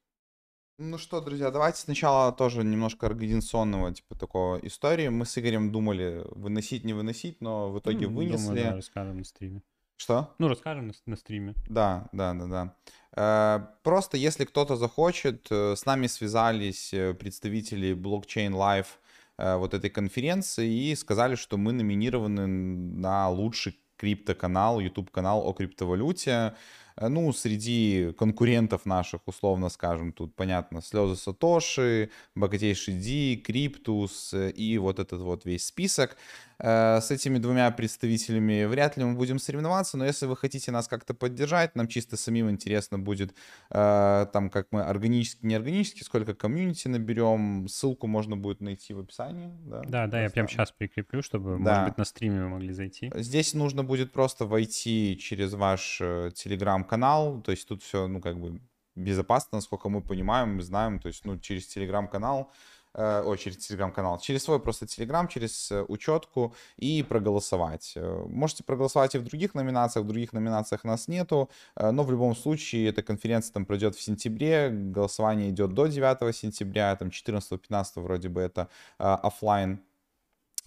Ну что, друзья, давайте сначала тоже немножко организационного, типа, такого истории. Мы с Игорем думали, выносить, не выносить, но в итоге ну, вынесли. Думаю, да, расскажем на стриме. Что? Ну, расскажем на, на стриме. Да, да, да, да. Э, просто если кто-то захочет, э, с нами связались э, представители Live Э, вот этой конференции и сказали, что мы номинированы на лучший криптоканал, YouTube-канал о криптовалюте. Э, ну, среди конкурентов наших, условно скажем, тут, понятно, слезы Сатоши, богатейший Ди, Криптус э, и вот этот вот весь список. Э, с этими двумя представителями вряд ли мы будем соревноваться, но если вы хотите нас как-то поддержать, нам чисто самим интересно будет, э, там, как мы органически, не органически, сколько комьюнити наберем, ссылку можно будет найти в описании. Да, да, да я прямо сейчас прикреплю, чтобы, да. может быть, на стриме вы могли зайти. Здесь нужно будет просто войти через ваш э, телеграм-канал, то есть тут все, ну, как бы безопасно, насколько мы понимаем, мы знаем, то есть, ну, через телеграм-канал, ой, через телеграм-канал, через свой просто телеграм, через э, учетку и проголосовать. Э, можете проголосовать и в других номинациях, в других номинациях нас нету, но в любом случае эта конференция там пройдет в сентябре, голосование идет до 9 сентября, там 14-15 вроде бы это офлайн Э,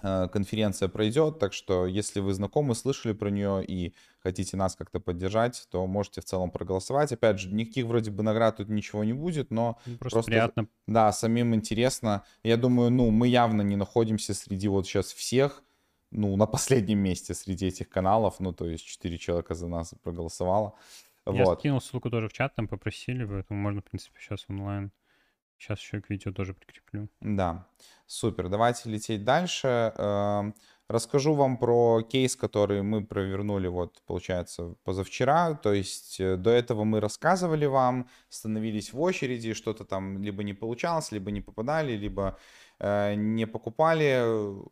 конференция пройдет, так что если вы знакомы, слышали про нее и хотите нас как-то поддержать, то можете в целом проголосовать. Опять же, никаких вроде бы наград тут ничего не будет, но ну, просто, просто приятно. Да, самим интересно. Я думаю, ну, мы явно не находимся среди вот сейчас всех, ну, на последнем месте среди этих каналов, ну, то есть 4 человека за нас проголосовало. Я вот. скинул ссылку тоже в чат, там попросили, поэтому можно, в принципе, сейчас онлайн. Сейчас еще к видео тоже прикреплю. Да, супер. Давайте лететь дальше. Эм, расскажу вам про кейс, который мы провернули, вот, получается, позавчера. То есть э, до этого мы рассказывали вам, становились в очереди, что-то там либо не получалось, либо не попадали, либо не покупали,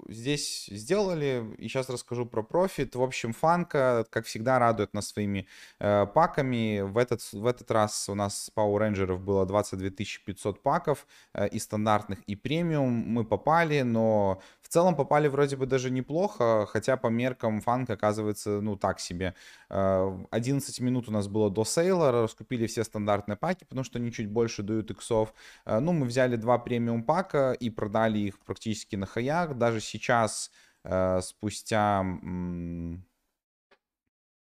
здесь сделали. И сейчас расскажу про профит. В общем, фанка, как всегда, радует нас своими э, паками. В этот, в этот раз у нас Power Rangers было 22 500 паков э, и стандартных, и премиум. Мы попали, но в целом попали вроде бы даже неплохо, хотя по меркам фанк оказывается, ну, так себе. 11 минут у нас было до сейла, раскупили все стандартные паки, потому что они чуть больше дают иксов. Ну, мы взяли два премиум пака и продали продали их практически на хаях. Даже сейчас, э, спустя...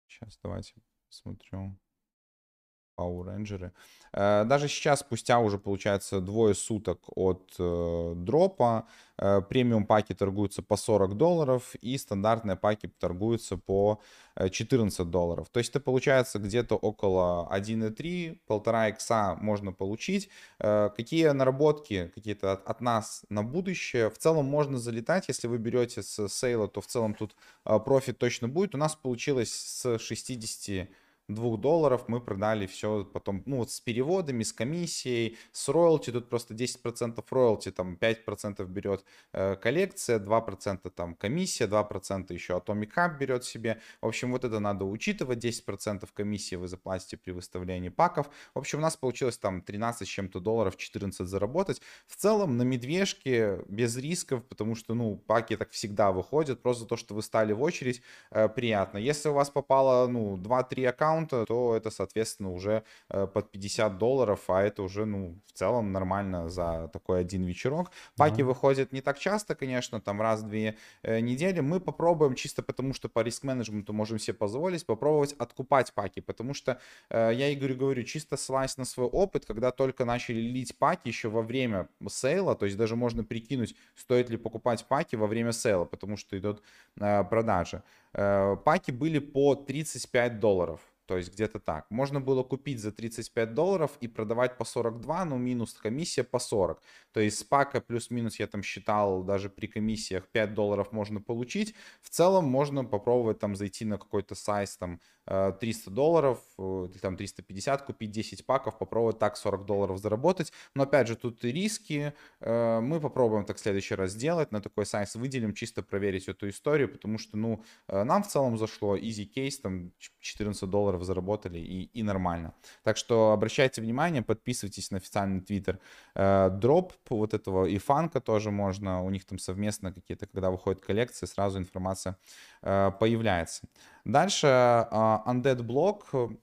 Сейчас давайте посмотрю. Power Rangers. Э, даже сейчас, спустя уже, получается, двое суток от э, дропа, э, премиум паки торгуются по 40 долларов, и стандартные паки торгуются по 14 э, долларов. То есть это получается где-то около 1,3, полтора икса можно получить. Какие наработки какие-то от, от нас на будущее? В целом можно залетать, если вы берете с сейла, то в целом тут профит точно будет. У нас получилось с 60 2 долларов мы продали все потом, ну вот с переводами, с комиссией, с роялти, тут просто 10% роялти, там 5% берет э, коллекция, 2% там комиссия, 2% еще Atomic Hub берет себе. В общем, вот это надо учитывать, 10% комиссии вы заплатите при выставлении паков. В общем, у нас получилось там 13 с чем-то долларов, 14 заработать. В целом на медвежке без рисков, потому что, ну, паки так всегда выходят, просто то, что вы стали в очередь, э, приятно. Если у вас попало, ну, 2-3 аккаунта, аккаунта, то это, соответственно, уже э, под 50 долларов, а это уже, ну, в целом нормально за такой один вечерок. Паки mm-hmm. выходят не так часто, конечно, там раз-две э, недели. Мы попробуем, чисто потому что по риск-менеджменту можем себе позволить, попробовать откупать паки, потому что э, я Игорю говорю, чисто ссылаясь на свой опыт, когда только начали лить паки еще во время сейла, то есть даже можно прикинуть, стоит ли покупать паки во время сейла, потому что идут продажи. Паки были по 35 долларов. То есть где-то так. Можно было купить за 35 долларов и продавать по 42, но минус комиссия по 40. То есть с пака плюс-минус я там считал, даже при комиссиях 5 долларов можно получить. В целом можно попробовать там зайти на какой-то сайт там 300 э, долларов, э, там 350, купить 10 паков, попробовать так 40 долларов заработать. Но опять же, тут и риски. Э, мы попробуем так в следующий раз сделать. На такой сайт выделим, чисто проверить эту историю, потому что, ну, нам в целом зашло easy case, там 14 долларов заработали и, и нормально. Так что обращайте внимание, подписывайтесь на официальный твиттер Дроп, вот этого и фанка тоже можно, у них там совместно какие-то, когда выходят коллекции, сразу информация появляется. Дальше uh, Undead Block,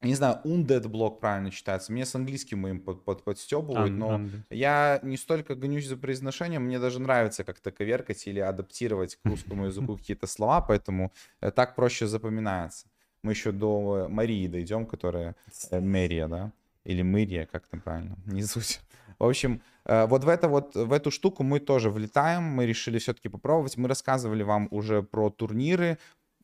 не знаю, Undead Block правильно читается. Мне с английским им под, под, подстебывают, но undead. я не столько гонюсь за произношением, мне даже нравится как-то коверкать или адаптировать к русскому [LAUGHS] языку какие-то слова, поэтому э, так проще запоминается. Мы еще до Марии дойдем, которая э, Мерия, да? Или Мырия, как там правильно? [LAUGHS] Не суть. В общем, э, вот в, это вот, в эту штуку мы тоже влетаем, мы решили все-таки попробовать. Мы рассказывали вам уже про турниры,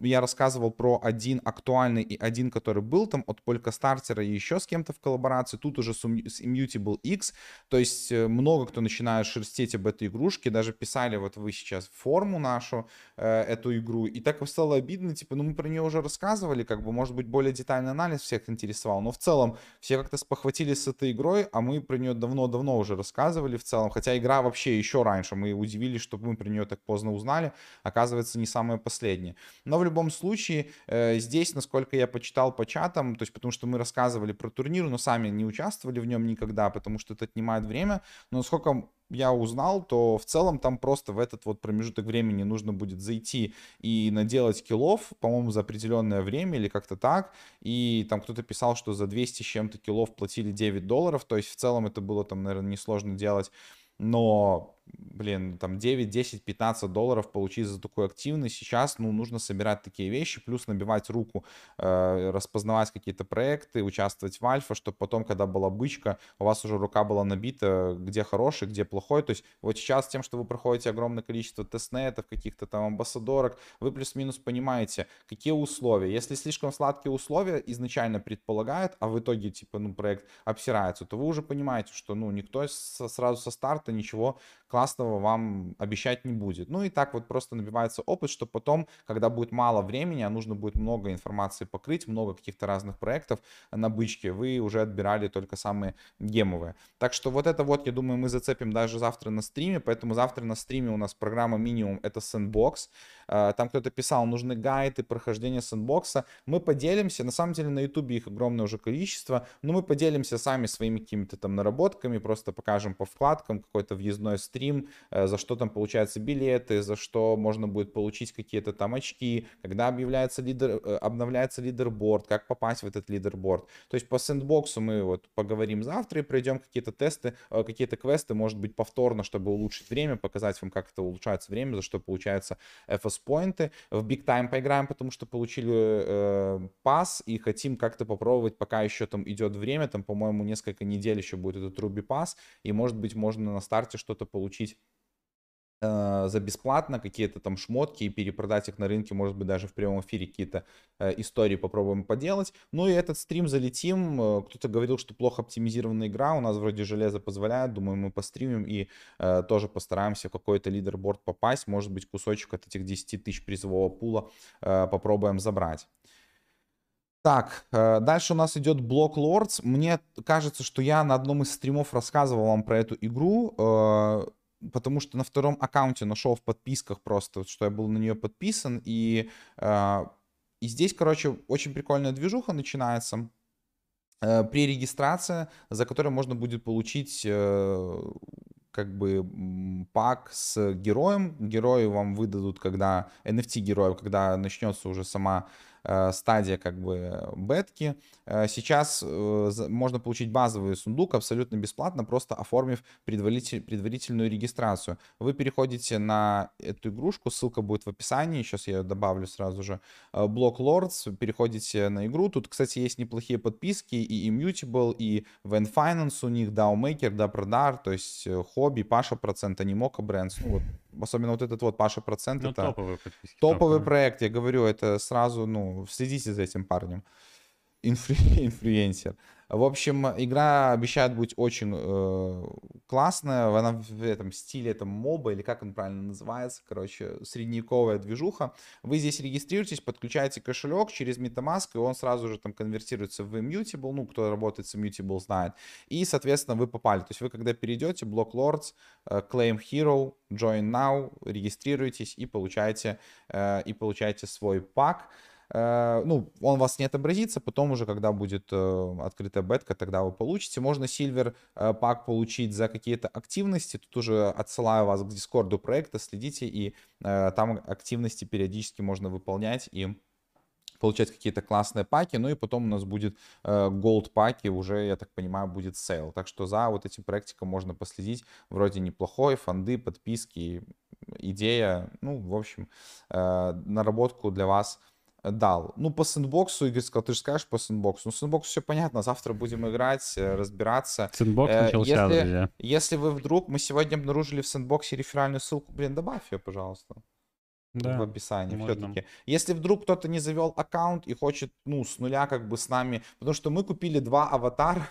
я рассказывал про один актуальный и один, который был там от Полька Стартера и еще с кем-то в коллаборации. Тут уже с Immutable X. То есть э, много кто начинает шерстить об этой игрушке. Даже писали вот вы сейчас форму нашу, э, эту игру. И так стало обидно, типа, ну мы про нее уже рассказывали, как бы, может быть, более детальный анализ всех интересовал. Но в целом все как-то спохватились с этой игрой, а мы про нее давно-давно уже рассказывали в целом. Хотя игра вообще еще раньше. Мы удивились, что мы про нее так поздно узнали. Оказывается, не самая последняя. Но в любом случае, э, здесь, насколько я почитал по чатам, то есть потому что мы рассказывали про турнир, но сами не участвовали в нем никогда, потому что это отнимает время. Но насколько я узнал, то в целом там просто в этот вот промежуток времени нужно будет зайти и наделать киллов, по-моему, за определенное время или как-то так. И там кто-то писал, что за 200 с чем-то киллов платили 9 долларов, то есть в целом это было там, наверное, несложно делать. Но блин, там 9, 10, 15 долларов получить за такую активность. Сейчас, ну, нужно собирать такие вещи, плюс набивать руку, э, распознавать какие-то проекты, участвовать в альфа, чтобы потом, когда была бычка, у вас уже рука была набита, где хороший, где плохой. То есть вот сейчас тем, что вы проходите огромное количество тестнетов, каких-то там амбассадорок, вы плюс-минус понимаете, какие условия. Если слишком сладкие условия изначально предполагают, а в итоге, типа, ну, проект обсирается, то вы уже понимаете, что, ну, никто сразу со старта ничего классного вам обещать не будет. Ну и так вот просто набивается опыт, что потом, когда будет мало времени, а нужно будет много информации покрыть, много каких-то разных проектов на бычке, вы уже отбирали только самые гемовые. Так что вот это вот, я думаю, мы зацепим даже завтра на стриме, поэтому завтра на стриме у нас программа минимум это Sandbox. А, там кто-то писал, нужны гайды прохождения сэндбокса. Мы поделимся, на самом деле на ютубе их огромное уже количество, но мы поделимся сами своими какими-то там наработками, просто покажем по вкладкам какой-то въездной стрим, стрим, э, за что там получаются билеты, за что можно будет получить какие-то там очки, когда объявляется лидер, э, обновляется лидерборд, как попасть в этот лидерборд. То есть по сэндбоксу мы вот поговорим завтра и пройдем какие-то тесты, э, какие-то квесты, может быть, повторно, чтобы улучшить время, показать вам, как это улучшается время, за что получается FS-поинты. В Big Time поиграем, потому что получили э, пас и хотим как-то попробовать, пока еще там идет время, там, по-моему, несколько недель еще будет этот Ruby пас, и, может быть, можно на старте что-то получить получить э, за бесплатно какие-то там шмотки и перепродать их на рынке, может быть, даже в прямом эфире какие-то э, истории попробуем поделать. Ну и этот стрим залетим. Э, кто-то говорил, что плохо оптимизированная игра, у нас вроде железо позволяет, думаю, мы постримим и э, тоже постараемся в какой-то лидерборд попасть, может быть, кусочек от этих 10 тысяч призового пула э, попробуем забрать. Так, э, дальше у нас идет блок Lords. Мне кажется, что я на одном из стримов рассказывал вам про эту игру, э, потому что на втором аккаунте нашел в подписках просто, что я был на нее подписан. И, э, и здесь, короче, очень прикольная движуха начинается при регистрации, за которой можно будет получить как бы пак с героем. Герои вам выдадут, когда NFT героев, когда начнется уже сама Э, стадия как бы бетки. Э, сейчас э, можно получить базовый сундук абсолютно бесплатно, просто оформив предваритель, предварительную регистрацию. Вы переходите на эту игрушку, ссылка будет в описании, сейчас я ее добавлю сразу же. Block Lords, переходите на игру. Тут, кстати, есть неплохие подписки и Immutable, и Van Finance у них, DAO Maker, Продар, то есть хобби, Паша процент, Анимока Брендс, ну вот особенно вот этот вот Паша процент, ну, это топовый, топовый, топовый проект, я говорю, это сразу, ну, следите за этим парнем. Инфлю... [LAUGHS] Инфлюенсер. В общем, игра обещает быть очень э, классная. Она в этом стиле, это моба, или как он правильно называется, короче, средневековая движуха. Вы здесь регистрируетесь, подключаете кошелек через MetaMask, и он сразу же там конвертируется в Immutable. Ну, кто работает с Immutable, знает. И, соответственно, вы попали. То есть вы, когда перейдете, Block Lords, э, Claim Hero, Join Now, регистрируетесь и получаете, э, и получаете свой пак. Э, ну, он у вас не отобразится, потом уже, когда будет э, открытая бетка, тогда вы получите. Можно Silver э, пак получить за какие-то активности, тут уже отсылаю вас к дискорду проекта, следите, и там активности периодически можно выполнять и получать какие-то классные паки, ну и потом у нас будет gold паки, уже, я так понимаю, будет sale. Так что за вот этим проектиком можно последить, вроде неплохой, фонды, подписки, идея, ну, в общем, наработку для вас – дал. Ну, по Sandbox у, Игорь сказал, ты же скажешь по Sandbox у. Ну, Sandbox у все понятно, завтра будем играть, э, разбираться. Sandbox э, начался, если, друзья. Если вы вдруг, мы сегодня обнаружили в Sandbox е реферальную ссылку, блин, добавь ее, пожалуйста. в описании все-таки. Если вдруг кто-то не завел аккаунт и хочет, ну, с нуля как бы с нами, потому что мы купили два аватара,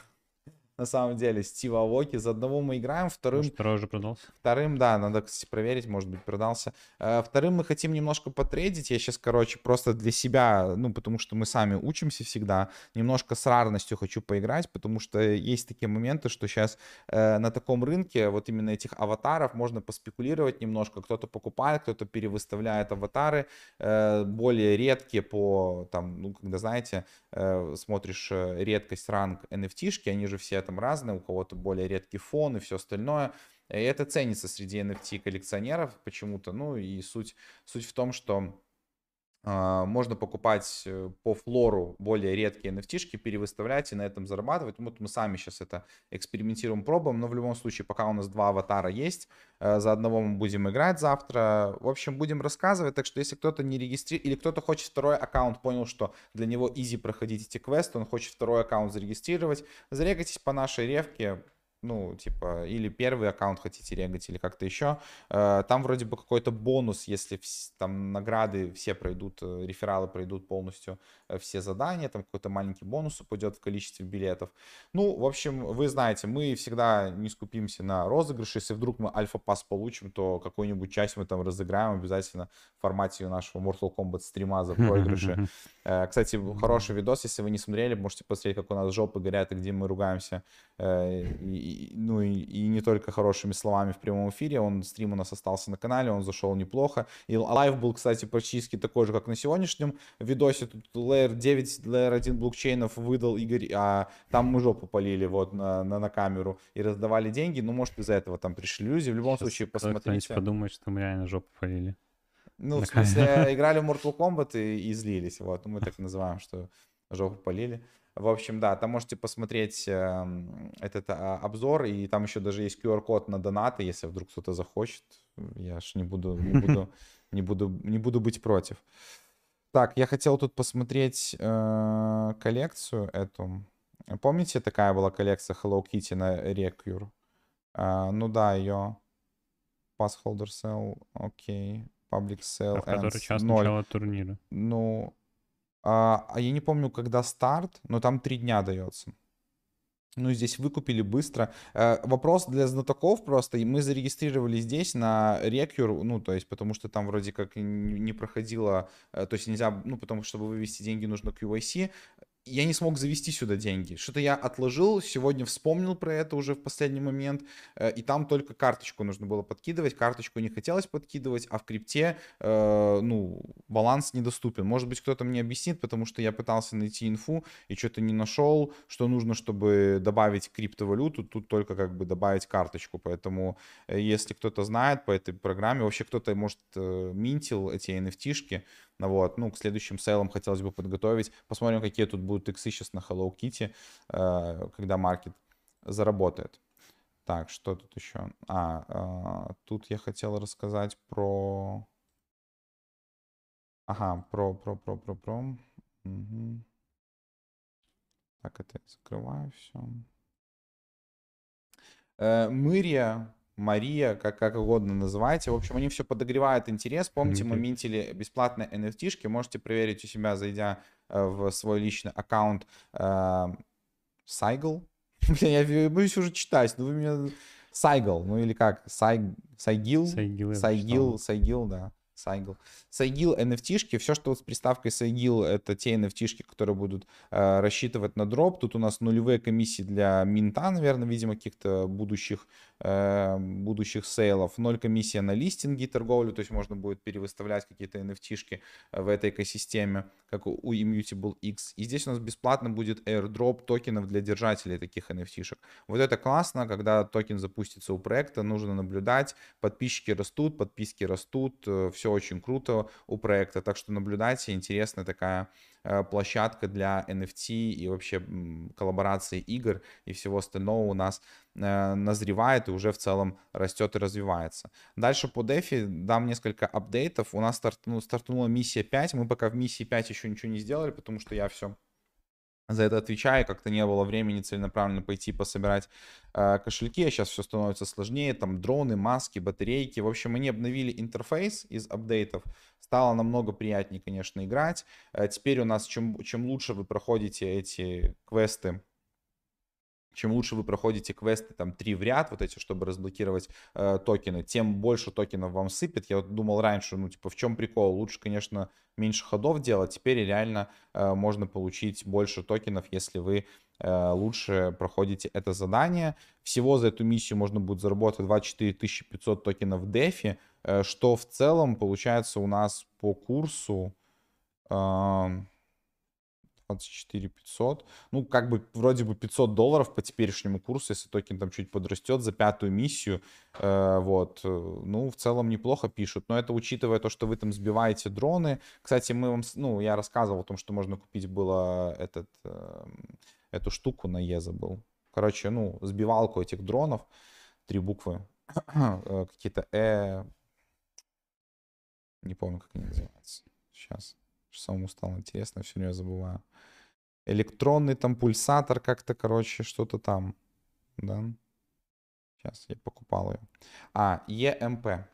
на самом деле, Стива Авоки. За одного мы играем, вторым... Может, второй уже продался? Вторым, да, надо, кстати, проверить, может быть, продался. Э, вторым мы хотим немножко потрейдить. Я сейчас, короче, просто для себя, ну, потому что мы сами учимся всегда, немножко с рарностью хочу поиграть, потому что есть такие моменты, что сейчас э, на таком рынке вот именно этих аватаров можно поспекулировать немножко. Кто-то покупает, кто-то перевыставляет аватары э, более редкие по, там, ну, когда, знаете, э, смотришь редкость ранг NFT-шки, они же все там разные, у кого-то более редкий фон и все остальное. И это ценится среди NFT коллекционеров почему-то. Ну и суть, суть в том, что можно покупать э, по флору более редкие nft перевыставлять и на этом зарабатывать. Вот мы сами сейчас это экспериментируем, пробуем, но в любом случае, пока у нас два аватара есть, uh, за одного мы будем играть завтра. В общем, будем рассказывать, так что если кто-то не регистрирует, или кто-то хочет второй аккаунт, понял, что для него изи проходить эти квесты, он хочет второй аккаунт зарегистрировать, зарегайтесь по нашей ревке, ну, типа, или первый аккаунт хотите регать, или как-то еще. Э, там вроде бы какой-то бонус, если там награды все пройдут, э, рефералы пройдут полностью э, все задания, там какой-то маленький бонус упадет в количестве билетов. Ну, в общем, вы знаете, мы всегда не скупимся на розыгрыш. Если вдруг мы Alpha Pass получим, то какую-нибудь часть мы там разыграем обязательно в формате нашего Mortal Kombat стрима за проигрыши. [LAUGHS] Кстати, хороший видос, если вы не смотрели, можете посмотреть, как у нас жопы горят и где мы ругаемся. И ну и, и не только хорошими словами в прямом эфире. Он стрим у нас остался на канале, он зашел неплохо. И лайв был, кстати, практически такой же, как на сегодняшнем видосе. Тут Layer 9, Layer 1 блокчейнов выдал Игорь, а там мы жопу палили вот на, на, на камеру и раздавали деньги. Ну, может, из-за этого там пришли люди. В любом Сейчас случае, посмотрите. подумает, что мы реально жопу полили. Ну, в смысле, играли в Mortal Kombat и, и злились. Вот, мы так называем, что жопу полили. В общем, да, там можете посмотреть э, этот а, обзор, и там еще даже есть QR-код на донаты, если вдруг кто-то захочет. Я ж не буду, не буду, [LAUGHS] не буду, не буду быть против. Так, я хотел тут посмотреть э, коллекцию эту. Помните, такая была коллекция Hello Kitty на Recure? Э, ну да, ее Passholder Sell, окей. Public Sell. А в которой час начала турнира. Ну, а, а я не помню, когда старт, но там три дня дается. Ну, здесь выкупили быстро. Э, вопрос для знатоков просто. Мы зарегистрировали здесь на Recure, ну, то есть, потому что там вроде как не проходило, э, то есть нельзя, ну, потому что, чтобы вывести деньги, нужно QYC я не смог завести сюда деньги. Что-то я отложил, сегодня вспомнил про это уже в последний момент, э, и там только карточку нужно было подкидывать, карточку не хотелось подкидывать, а в крипте, э, ну, баланс недоступен. Может быть, кто-то мне объяснит, потому что я пытался найти инфу и что-то не нашел, что нужно, чтобы добавить криптовалюту, тут только как бы добавить карточку, поэтому э, если кто-то знает по этой программе, вообще кто-то, может, минтил эти NFT-шки, вот, ну, к следующим сейлам хотелось бы подготовить. Посмотрим, какие тут будут иксы сейчас на Hello Kitty, э, когда маркет заработает. Так, что тут еще? А, а, тут я хотел рассказать про... Ага, про, про, про, про, про. Угу. Так, это я закрываю все. Э, Мырия Мария, как, как угодно называйте. В общем, они все подогревают интерес. Помните, мы минтили бесплатные NFT-шки. Можете проверить у себя, зайдя э, в свой личный аккаунт э, Сайгл. [LAUGHS] Я боюсь уже читать, но вы меня... Сайгл, ну или как? Сай... Сайгил? Сайгил, Сайгил, Сайгил, да. Сайгл. Сайгил NFT-шки, все, что вот с приставкой Сайгил, это те NFT-шки, которые будут э, рассчитывать на дроп. Тут у нас нулевые комиссии для минта, наверное, видимо, каких-то будущих, э, будущих сейлов. Ноль комиссия на листинги торговлю, то есть можно будет перевыставлять какие-то NFT-шки э, в этой экосистеме, как у Immutable X. И здесь у нас бесплатно будет airdrop токенов для держателей таких NFT-шек. Вот это классно, когда токен запустится у проекта, нужно наблюдать, подписчики растут, подписки растут, э, все очень круто у проекта, так что наблюдайте, интересная такая э, площадка для NFT и вообще коллаборации игр и всего остального у нас э, назревает и уже в целом растет и развивается. Дальше по DeFi дам несколько апдейтов. У нас стартанула, стартанула миссия 5, мы пока в миссии 5 еще ничего не сделали, потому что я все за это отвечаю, как-то не было времени целенаправленно пойти пособирать э, кошельки, а сейчас все становится сложнее, там дроны, маски, батарейки. В общем, они обновили интерфейс из апдейтов, стало намного приятнее, конечно, играть. Э, теперь у нас, чем, чем лучше вы проходите эти квесты, чем лучше вы проходите квесты, там, три в ряд, вот эти, чтобы разблокировать э, токены, тем больше токенов вам сыпет. Я вот думал раньше, ну, типа, в чем прикол? Лучше, конечно, меньше ходов делать. Теперь реально э, можно получить больше токенов, если вы э, лучше проходите это задание. Всего за эту миссию можно будет заработать 24 500 токенов дефи, э, что в целом получается у нас по курсу... Э, 24 500. Ну, как бы вроде бы 500 долларов по теперешнему курсу, если токен там чуть подрастет за пятую миссию. Э, вот. Ну, в целом неплохо пишут. Но это учитывая то, что вы там сбиваете дроны. Кстати, мы вам, ну, я рассказывал о том, что можно купить было этот, э, эту штуку на Е забыл. Короче, ну, сбивалку этих дронов. Три буквы. Э, какие-то Э... Не помню, как они называются. Сейчас. Самому стало интересно, все время забываю электронный там пульсатор как-то, короче, что-то там, да. Сейчас я покупал ее. А, EMP.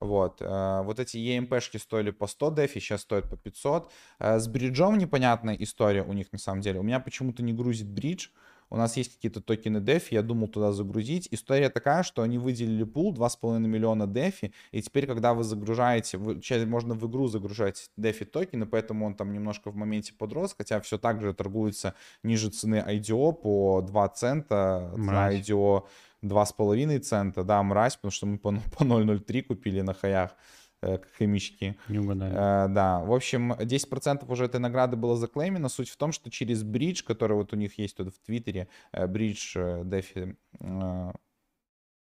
Вот, э, вот эти EMP-шки стоили по 100 дефи, сейчас стоят по 500. Э, с бриджом непонятная история у них на самом деле. У меня почему-то не грузит бридж. У нас есть какие-то токены DeFi, я думал туда загрузить. История такая, что они выделили пул 2,5 миллиона DeFi, и теперь, когда вы загружаете, вы, можно в игру загружать DeFi токены, поэтому он там немножко в моменте подрос, хотя все так же торгуется ниже цены IDO по 2 цента, цена IDO 2,5 цента, да, мразь, потому что мы по [LAUGHS] 0,03 купили на хаях. Э, хомячки. Не угадали. Э, да, в общем, 10% уже этой награды было заклеймено. Суть в том, что через бридж, который вот у них есть тут в Твиттере, э, бридж Дефи,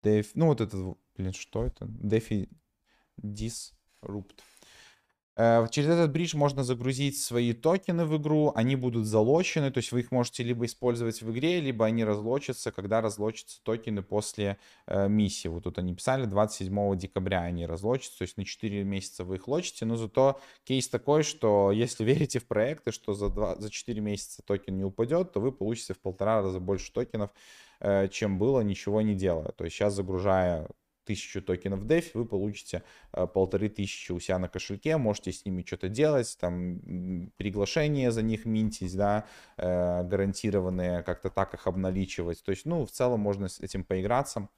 Дефи, ну вот этот, блин, что это? Дефи Disrupt. Э, через этот bridge можно загрузить свои токены в игру, они будут залочены, то есть вы их можете либо использовать в игре, либо они разлочатся, когда разлочатся токены после э, эмиссии. Вот тут они писали, 27 декабря они разлочатся, то есть на 4 месяца вы их лочите, но зато кейс такой, что если [LAUGHS] верите в проекты, что за, 2, за 4 месяца токен не упадет, то вы получите в полтора раза больше токенов, э, чем было, ничего не делая. То есть сейчас загружая тысячу токенов DEFI, вы получите э, полторы тысячи у себя на кошельке, можете с ними что-то делать, там приглашения за них минтить, да, э, гарантированные, как-то так их обналичивать. То есть, ну, в целом можно с этим поиграться,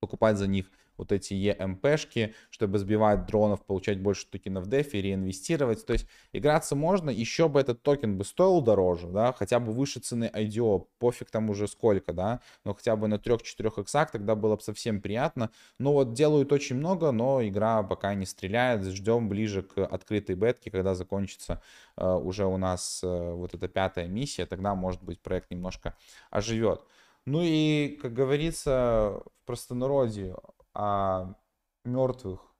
покупать за них вот эти EMP-шки, чтобы сбивать дронов, получать больше токенов DeFi, реинвестировать. То есть играться можно, еще бы этот токен бы стоил дороже, да, хотя бы выше цены IDO, пофиг там уже сколько, да, но хотя бы на 3-4 иксах тогда было бы совсем приятно. Но вот делают очень много, но игра пока не стреляет, ждем ближе к открытой бетке, когда закончится э, уже у нас э, вот эта пятая миссия, тогда, может быть, проект немножко оживет. Ну и, как говорится, в простонародье, а мертвых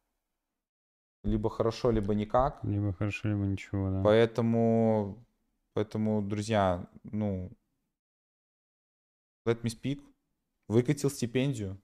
либо хорошо, либо никак. Либо хорошо, либо ничего, да. Поэтому, поэтому, друзья, ну, let me speak. Выкатил стипендию.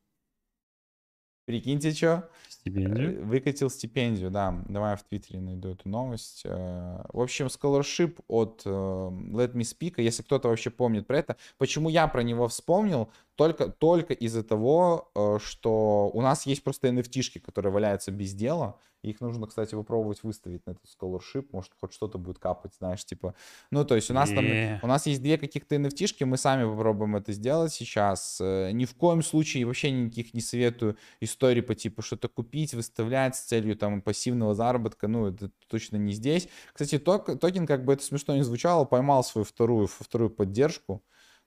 Прикиньте, что? Стипендию? Э, выкатил стипендию, да. Давай я в Твиттере найду эту новость. Э, в общем, scholarship от э, Let Me Speak, если кто-то вообще помнит про это. Почему я про него вспомнил? Только, только из-за того, что у нас есть просто NFT-шки, которые валяются без дела. Их нужно, кстати, попробовать выставить на этот scholarship. Может, хоть что-то будет капать, знаешь, типа. Ну, то есть у нас там, у нас есть две каких-то NFT-шки, мы сами попробуем это сделать сейчас. Ни в коем случае вообще никаких не советую истории по типу что-то купить, выставлять с целью там пассивного заработка, ну, это точно не здесь. Кстати, ток, токен, как бы это смешно не звучало, поймал свою вторую, вторую поддержку.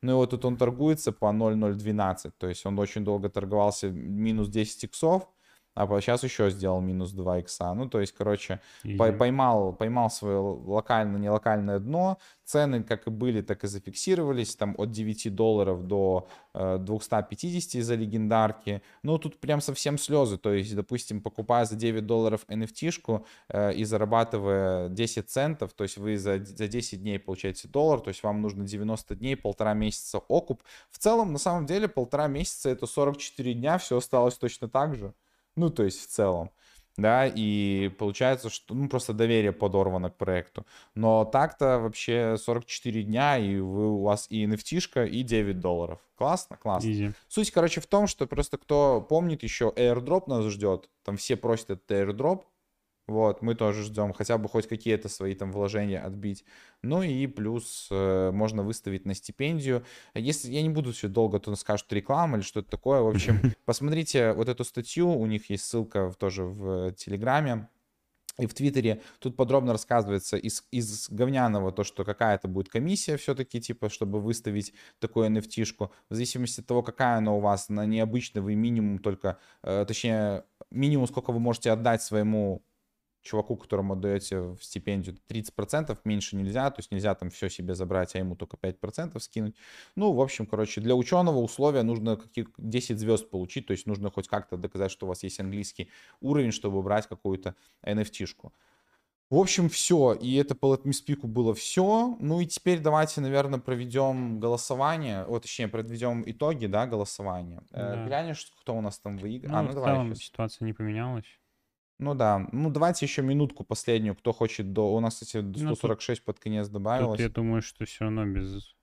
Ну и вот тут он торгуется по 0.012, то есть он очень долго торговался минус 10 иксов, а сейчас еще сделал минус 2 икса. Ну, то есть, короче, mm-hmm. поймал, поймал свое локальное, нелокальное дно. Цены как и были, так и зафиксировались. Там от 9 долларов до э, 250 за легендарки. Ну, тут прям совсем слезы. То есть, допустим, покупая за 9 долларов NFT-шку э, и зарабатывая 10 центов, то есть вы за, за 10 дней получаете доллар, то есть вам нужно 90 дней, полтора месяца окуп. В целом, на самом деле, полтора месяца это 44 дня, все осталось точно так же. Ну, то есть в целом. да, и получается, что ну, просто доверие подорвано к проекту. Но так-то вообще 44 дня, и вы, у вас и nft и 9 долларов. Классно, классно. Easy. Суть, короче, в том, что просто кто помнит еще, airdrop нас ждет, там все просят этот airdrop, вот, мы тоже ждем хотя бы хоть какие-то свои там вложения отбить. Ну и плюс э, можно выставить на стипендию. Если я не буду все долго, то скажут реклама или что-то такое. В общем, [LAUGHS] посмотрите вот эту статью, у них есть ссылка тоже в Телеграме и в Твиттере. Тут подробно рассказывается из, из говняного то, что какая-то будет комиссия все-таки, типа, чтобы выставить такую NFT-шку. В зависимости от того, какая она у вас, на необычно вы минимум только, э, точнее, минимум сколько вы можете отдать своему чуваку, которому отдаете в стипендию 30%, меньше нельзя, то есть нельзя там все себе забрать, а ему только 5% скинуть. Ну, в общем, короче, для ученого условия нужно каких 10 звезд получить, то есть нужно хоть как-то доказать, что у вас есть английский уровень, чтобы брать какую-то NFT-шку. В общем, все. И это по Let было все. Ну и теперь давайте, наверное, проведем голосование. Вот, точнее, проведем итоги, да, голосования. Э, да. Глянешь, кто у нас там выиграл. Ну, а, ну, в давай целом сейчас. ситуация не поменялась. Ну да, ну давайте еще минутку последнюю, кто хочет до... У нас, кстати, 146 ну, под конец добавилось. Тут я думаю, что все равно без...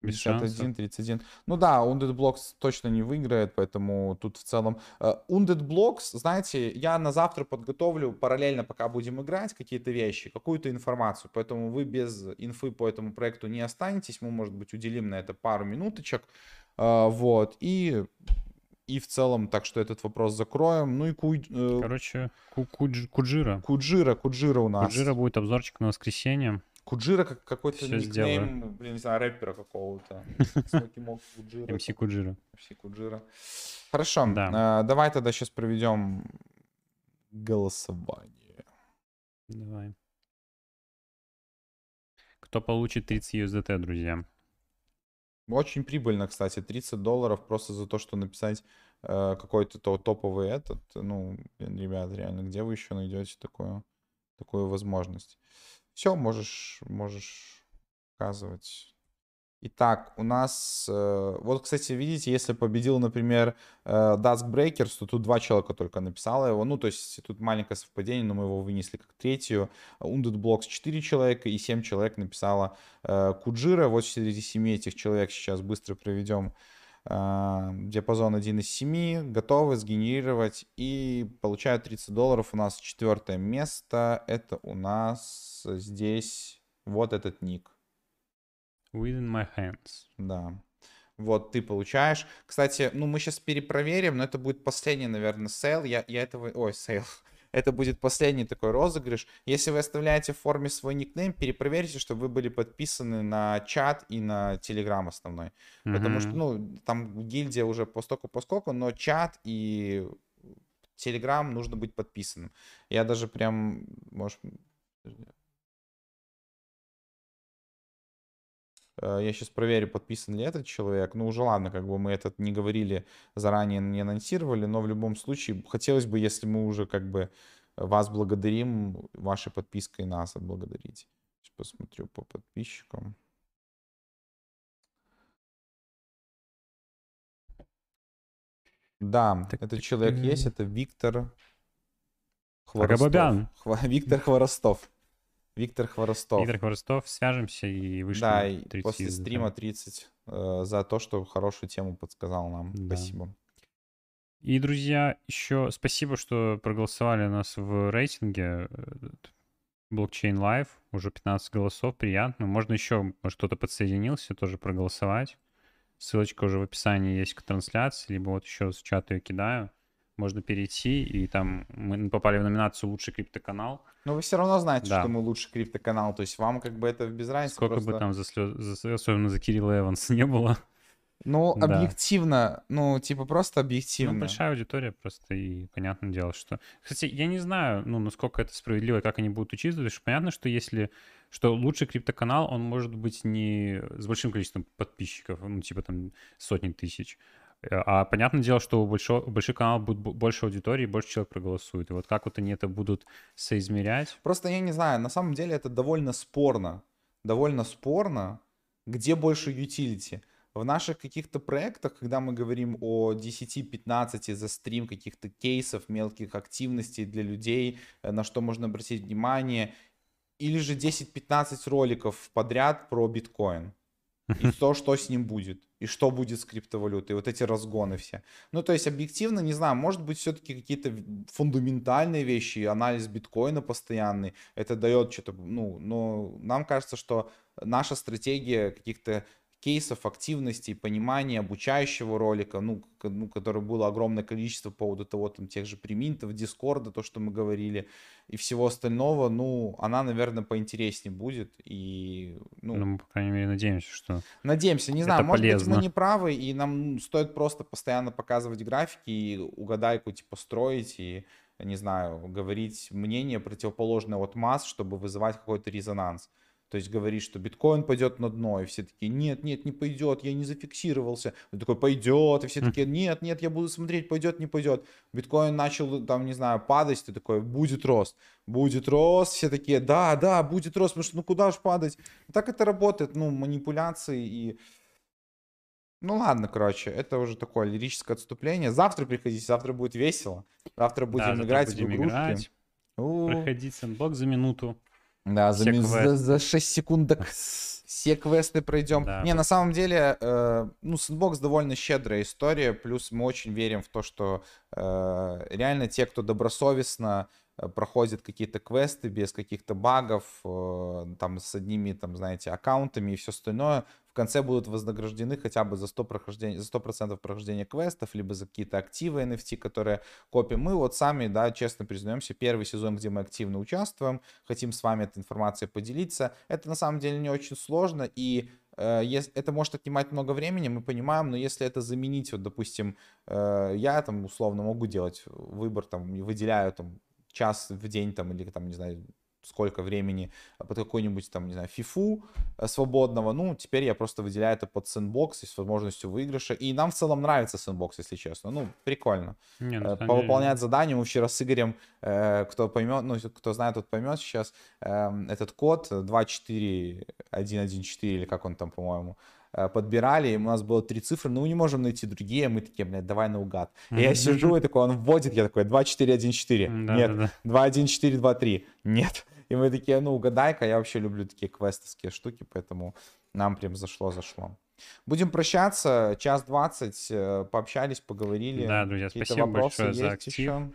Без 51, шансов. 31. Ну да, Wounded Blocks точно не выиграет, поэтому тут в целом... Uh, Wounded Blocks, знаете, я на завтра подготовлю параллельно, пока будем играть, какие-то вещи, какую-то информацию, поэтому вы без инфы по этому проекту не останетесь, мы, может быть, уделим на это пару минуточек, uh, вот, и и в целом, так что этот вопрос закроем. Ну и ку... Э, Короче, ку Кудж... Куджира. Куджира, Куджира у нас. Куджира будет обзорчик на воскресенье. Куджира как какой-то никнейм, блин, не знаю, рэпера какого-то. [LAUGHS] МС Куджира. МС Куджира. Хорошо, да. давай тогда сейчас проведем голосование. Давай. Кто получит 30 USDT, друзья? Очень прибыльно, кстати, 30 долларов просто за то, что написать э, какой-то то, топовый этот. Ну, ребят, реально, где вы еще найдете такую, такую возможность? Все, можешь, можешь показывать. Итак, у нас... Э, вот, кстати, видите, если победил, например, э, Dusk Breakers, то тут два человека только написало его. Ну, то есть тут маленькое совпадение, но мы его вынесли как третью. Undead Blocks 4 человека и 7 человек написала э, Kujira. Вот среди 7 этих человек сейчас быстро проведем диапазон 1 из 7, готовы сгенерировать и получают 30 долларов. У нас четвертое место, это у нас здесь вот этот ник. Within my hands. Да. Вот, ты получаешь. Кстати, ну, мы сейчас перепроверим, но это будет последний, наверное, sale. Я, я этого... Ой, sale. [LAUGHS] Это будет последний такой розыгрыш. Если вы оставляете в форме свой никнейм, перепроверьте, чтобы вы были подписаны на чат и на телеграм основной. Mm-hmm. Потому что, ну, там гильдия уже по стоку по скоку, но чат и телеграм нужно быть подписанным. Я даже прям, может, я сейчас проверю, подписан ли этот человек. Ну, уже ладно, как бы мы этот не говорили заранее, не анонсировали, но в любом случае хотелось бы, если мы уже как бы вас благодарим, вашей подпиской нас отблагодарить. Сейчас посмотрю по подписчикам. Да, так, этот человек так, есть, это Виктор Хворостов. Хва- Виктор Хворостов. Виктор Хворостов. Виктор Хворостов, свяжемся и вышлем Да, и после стрима 30 э, за то, что хорошую тему подсказал нам. Да. Спасибо. И, друзья, еще спасибо, что проголосовали нас в рейтинге Blockchain Live. Уже 15 голосов, приятно. Можно еще, кто-то подсоединился, тоже проголосовать. Ссылочка уже в описании есть к трансляции, либо вот еще с чата ее кидаю можно перейти, и там мы попали в номинацию «Лучший криптоканал». Но вы все равно знаете, да. что мы лучший криптоканал, то есть вам как бы это без разницы. Сколько просто... бы там за слез, за, особенно за Кирилла Эванс не было. Ну, да. объективно, ну, типа просто объективно. Ну, большая аудитория просто, и понятное дело, что... Кстати, я не знаю, ну, насколько это справедливо, как они будут учиться, потому что понятно, что если... Что лучший криптоканал, он может быть не с большим количеством подписчиков, ну, типа там сотни тысяч, а понятное дело, что у большого, больших каналов будет больше аудитории, больше человек проголосует. И вот как вот они это будут соизмерять? Просто я не знаю, на самом деле это довольно спорно. Довольно спорно, где больше utility. в наших каких-то проектах, когда мы говорим о 10-15 за стрим каких-то кейсов, мелких активностей для людей, э, на что можно обратить внимание, или же 10-15 роликов подряд про биткоин и то, что с ним будет, и что будет с криптовалютой, вот эти разгоны все. Ну, то есть, объективно, не знаю, может быть, все-таки какие-то фундаментальные вещи, анализ биткоина постоянный, это дает что-то, ну, но нам кажется, что наша стратегия каких-то кейсов, активностей, понимания обучающего ролика, ну, ну, которое было огромное количество по поводу того, там, тех же приминтов, дискорда, то, что мы говорили, и всего остального, ну, она, наверное, поинтереснее будет, и, ну... Ну, мы, по крайней мере, надеемся, что Надеемся, не знаю, может полезно. быть, мы не правы, и нам стоит просто постоянно показывать графики и угадайку, типа, строить, и, не знаю, говорить мнение противоположное от масс, чтобы вызывать какой-то резонанс. То есть говорит, что биткоин пойдет на дно, и все такие, нет, нет, не пойдет, я не зафиксировался. Он такой, пойдет, и все такие, нет, нет, я буду смотреть, пойдет, не пойдет. Биткоин начал, там, не знаю, падать, ты такой, будет рост, будет рост, все такие, да, да, будет рост, потому что ну куда же падать? Так это работает, ну, манипуляции и... Ну ладно, короче, это уже такое лирическое отступление. Завтра приходите, завтра будет весело. Завтра будем да, играть будем в игрушки. Играть, проходить сэндбокс за минуту. Да, за, за, за 6 секундок [LAUGHS] все квесты пройдем. Да, Не, на самом деле, э, ну, Sandbox довольно щедрая история, плюс мы очень верим в то, что э, реально те, кто добросовестно Э, проходят какие-то квесты без каких-то багов, э, там с одними, там, знаете, аккаунтами и все остальное, конце будут вознаграждены хотя бы за 100%, прохождения, за 100% прохождения квестов, либо за какие-то активы NFT, которые копим. Мы вот сами, да, честно признаемся, первый сезон, где мы активно участвуем, хотим с вами этой информацией поделиться. Это на самом деле не очень сложно, и э, это может отнимать много времени, мы понимаем, но если это заменить, вот, допустим, я там условно могу делать выбор, там, выделяю там час в день там или там, не знаю, сколько времени под какой-нибудь там, не знаю, фифу э, свободного, ну, теперь я просто выделяю это под сэндбокс с возможностью выигрыша, и нам в целом нравится сэндбокс, если честно, ну, прикольно. Не, ну, Повыполнять деле... задания, мы вчера с Игорем, э, кто поймет, ну, кто знает, тот поймет сейчас, эм, этот код 24114, или как он там, по-моему, Э, подбирали, у нас было три цифры, но мы не можем найти другие, мы такие, блядь, давай наугад. И я сижу и такой, он вводит, я такой, 2, 4, 1, 4, нет, да, 2, 1, 4, 2, 3, нет. И мы такие, ну, угадай-ка, я вообще люблю такие квестовские штуки, поэтому нам прям зашло-зашло. Будем прощаться, час двадцать, э, пообщались, поговорили. Да, друзья, спасибо большое за актив. Еще?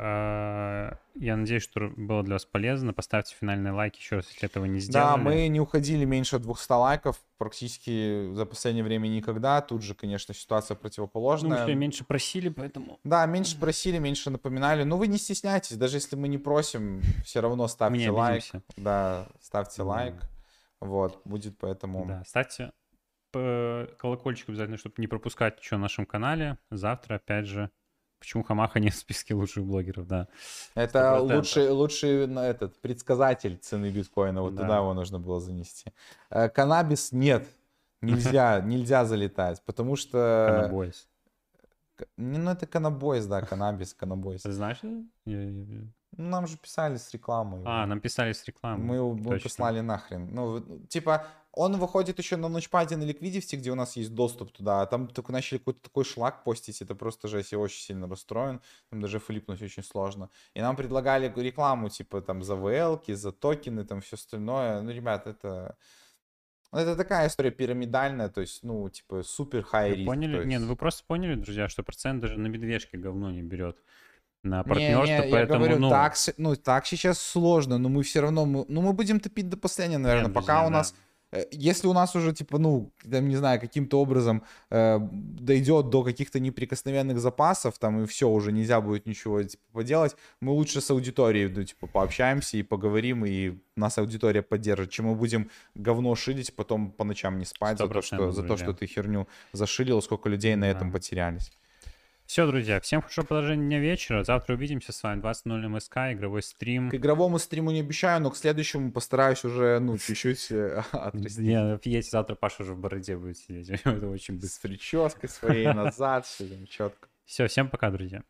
А, я надеюсь, что было для вас полезно. Поставьте финальный лайк еще раз, если этого не сделали. Да, мы не уходили меньше 200 лайков практически за последнее время никогда. Тут же, конечно, ситуация противоположная. Ну, меньше просили, поэтому... Да, меньше просили, меньше напоминали. Но вы не стесняйтесь, даже если мы не просим, все равно ставьте лайк. Да, ставьте лайк. Вот, будет поэтому... Да, ставьте колокольчик обязательно, чтобы не пропускать ничего на нашем канале. Завтра, опять же, Почему Хамаха не в списке лучших блогеров, да. Это лучший, лучший ну, этот, предсказатель цены биткоина, вот да. туда его нужно было занести. Э, каннабис нет, нельзя, [LAUGHS] нельзя залетать, потому что... Каннабойс. Ну, это каннабойс, да, каннабис, каннабойс. Знаешь? Ну, нам же писали с рекламой. А, нам писали с рекламой. Мы, мы послали нахрен. Ну, типа, он выходит еще на ночпаде на Liquidity, где у нас есть доступ туда, а там только начали какой-то такой шлак постить, это просто жесть, я очень сильно расстроен, там даже флипнуть очень сложно. И нам предлагали рекламу, типа, там, за VL, за токены, там, все остальное. Ну, ребят, это... Это такая история пирамидальная, то есть, ну, типа, супер хай риск. Поняли? Есть... Нет, ну вы просто поняли, друзья, что процент даже на медвежке говно не берет на партнерство, не, не, поэтому, я говорю, ну... Так, ну, так сейчас сложно, но мы все равно, мы, ну, мы будем топить до последнего, наверное, Нет, пока друзья, у нас... Да Э, если у нас уже, типа, ну, там, не знаю, каким-то образом э, дойдет до каких-то неприкосновенных запасов, там, и все, уже нельзя будет ничего, типа, поделать, мы лучше с аудиторией, ну, типа, пообщаемся и поговорим, и нас аудитория поддержит, чем мы будем говно шилить, потом по ночам не спать за то, что, за то, что ты херню зашилил, сколько людей на этом потерялись. Все, друзья, всем хорошего продолжения дня вечера. Завтра увидимся с вами. 20.00 МСК, игровой стрим. К игровому стриму не обещаю, но к следующему постараюсь уже, ну, чуть-чуть э, [LAUGHS] отрастить. Не, едете завтра Паша уже в бороде будет сидеть. [LAUGHS] Это очень быстро. С прической своей назад, все там четко. Все, всем пока, друзья.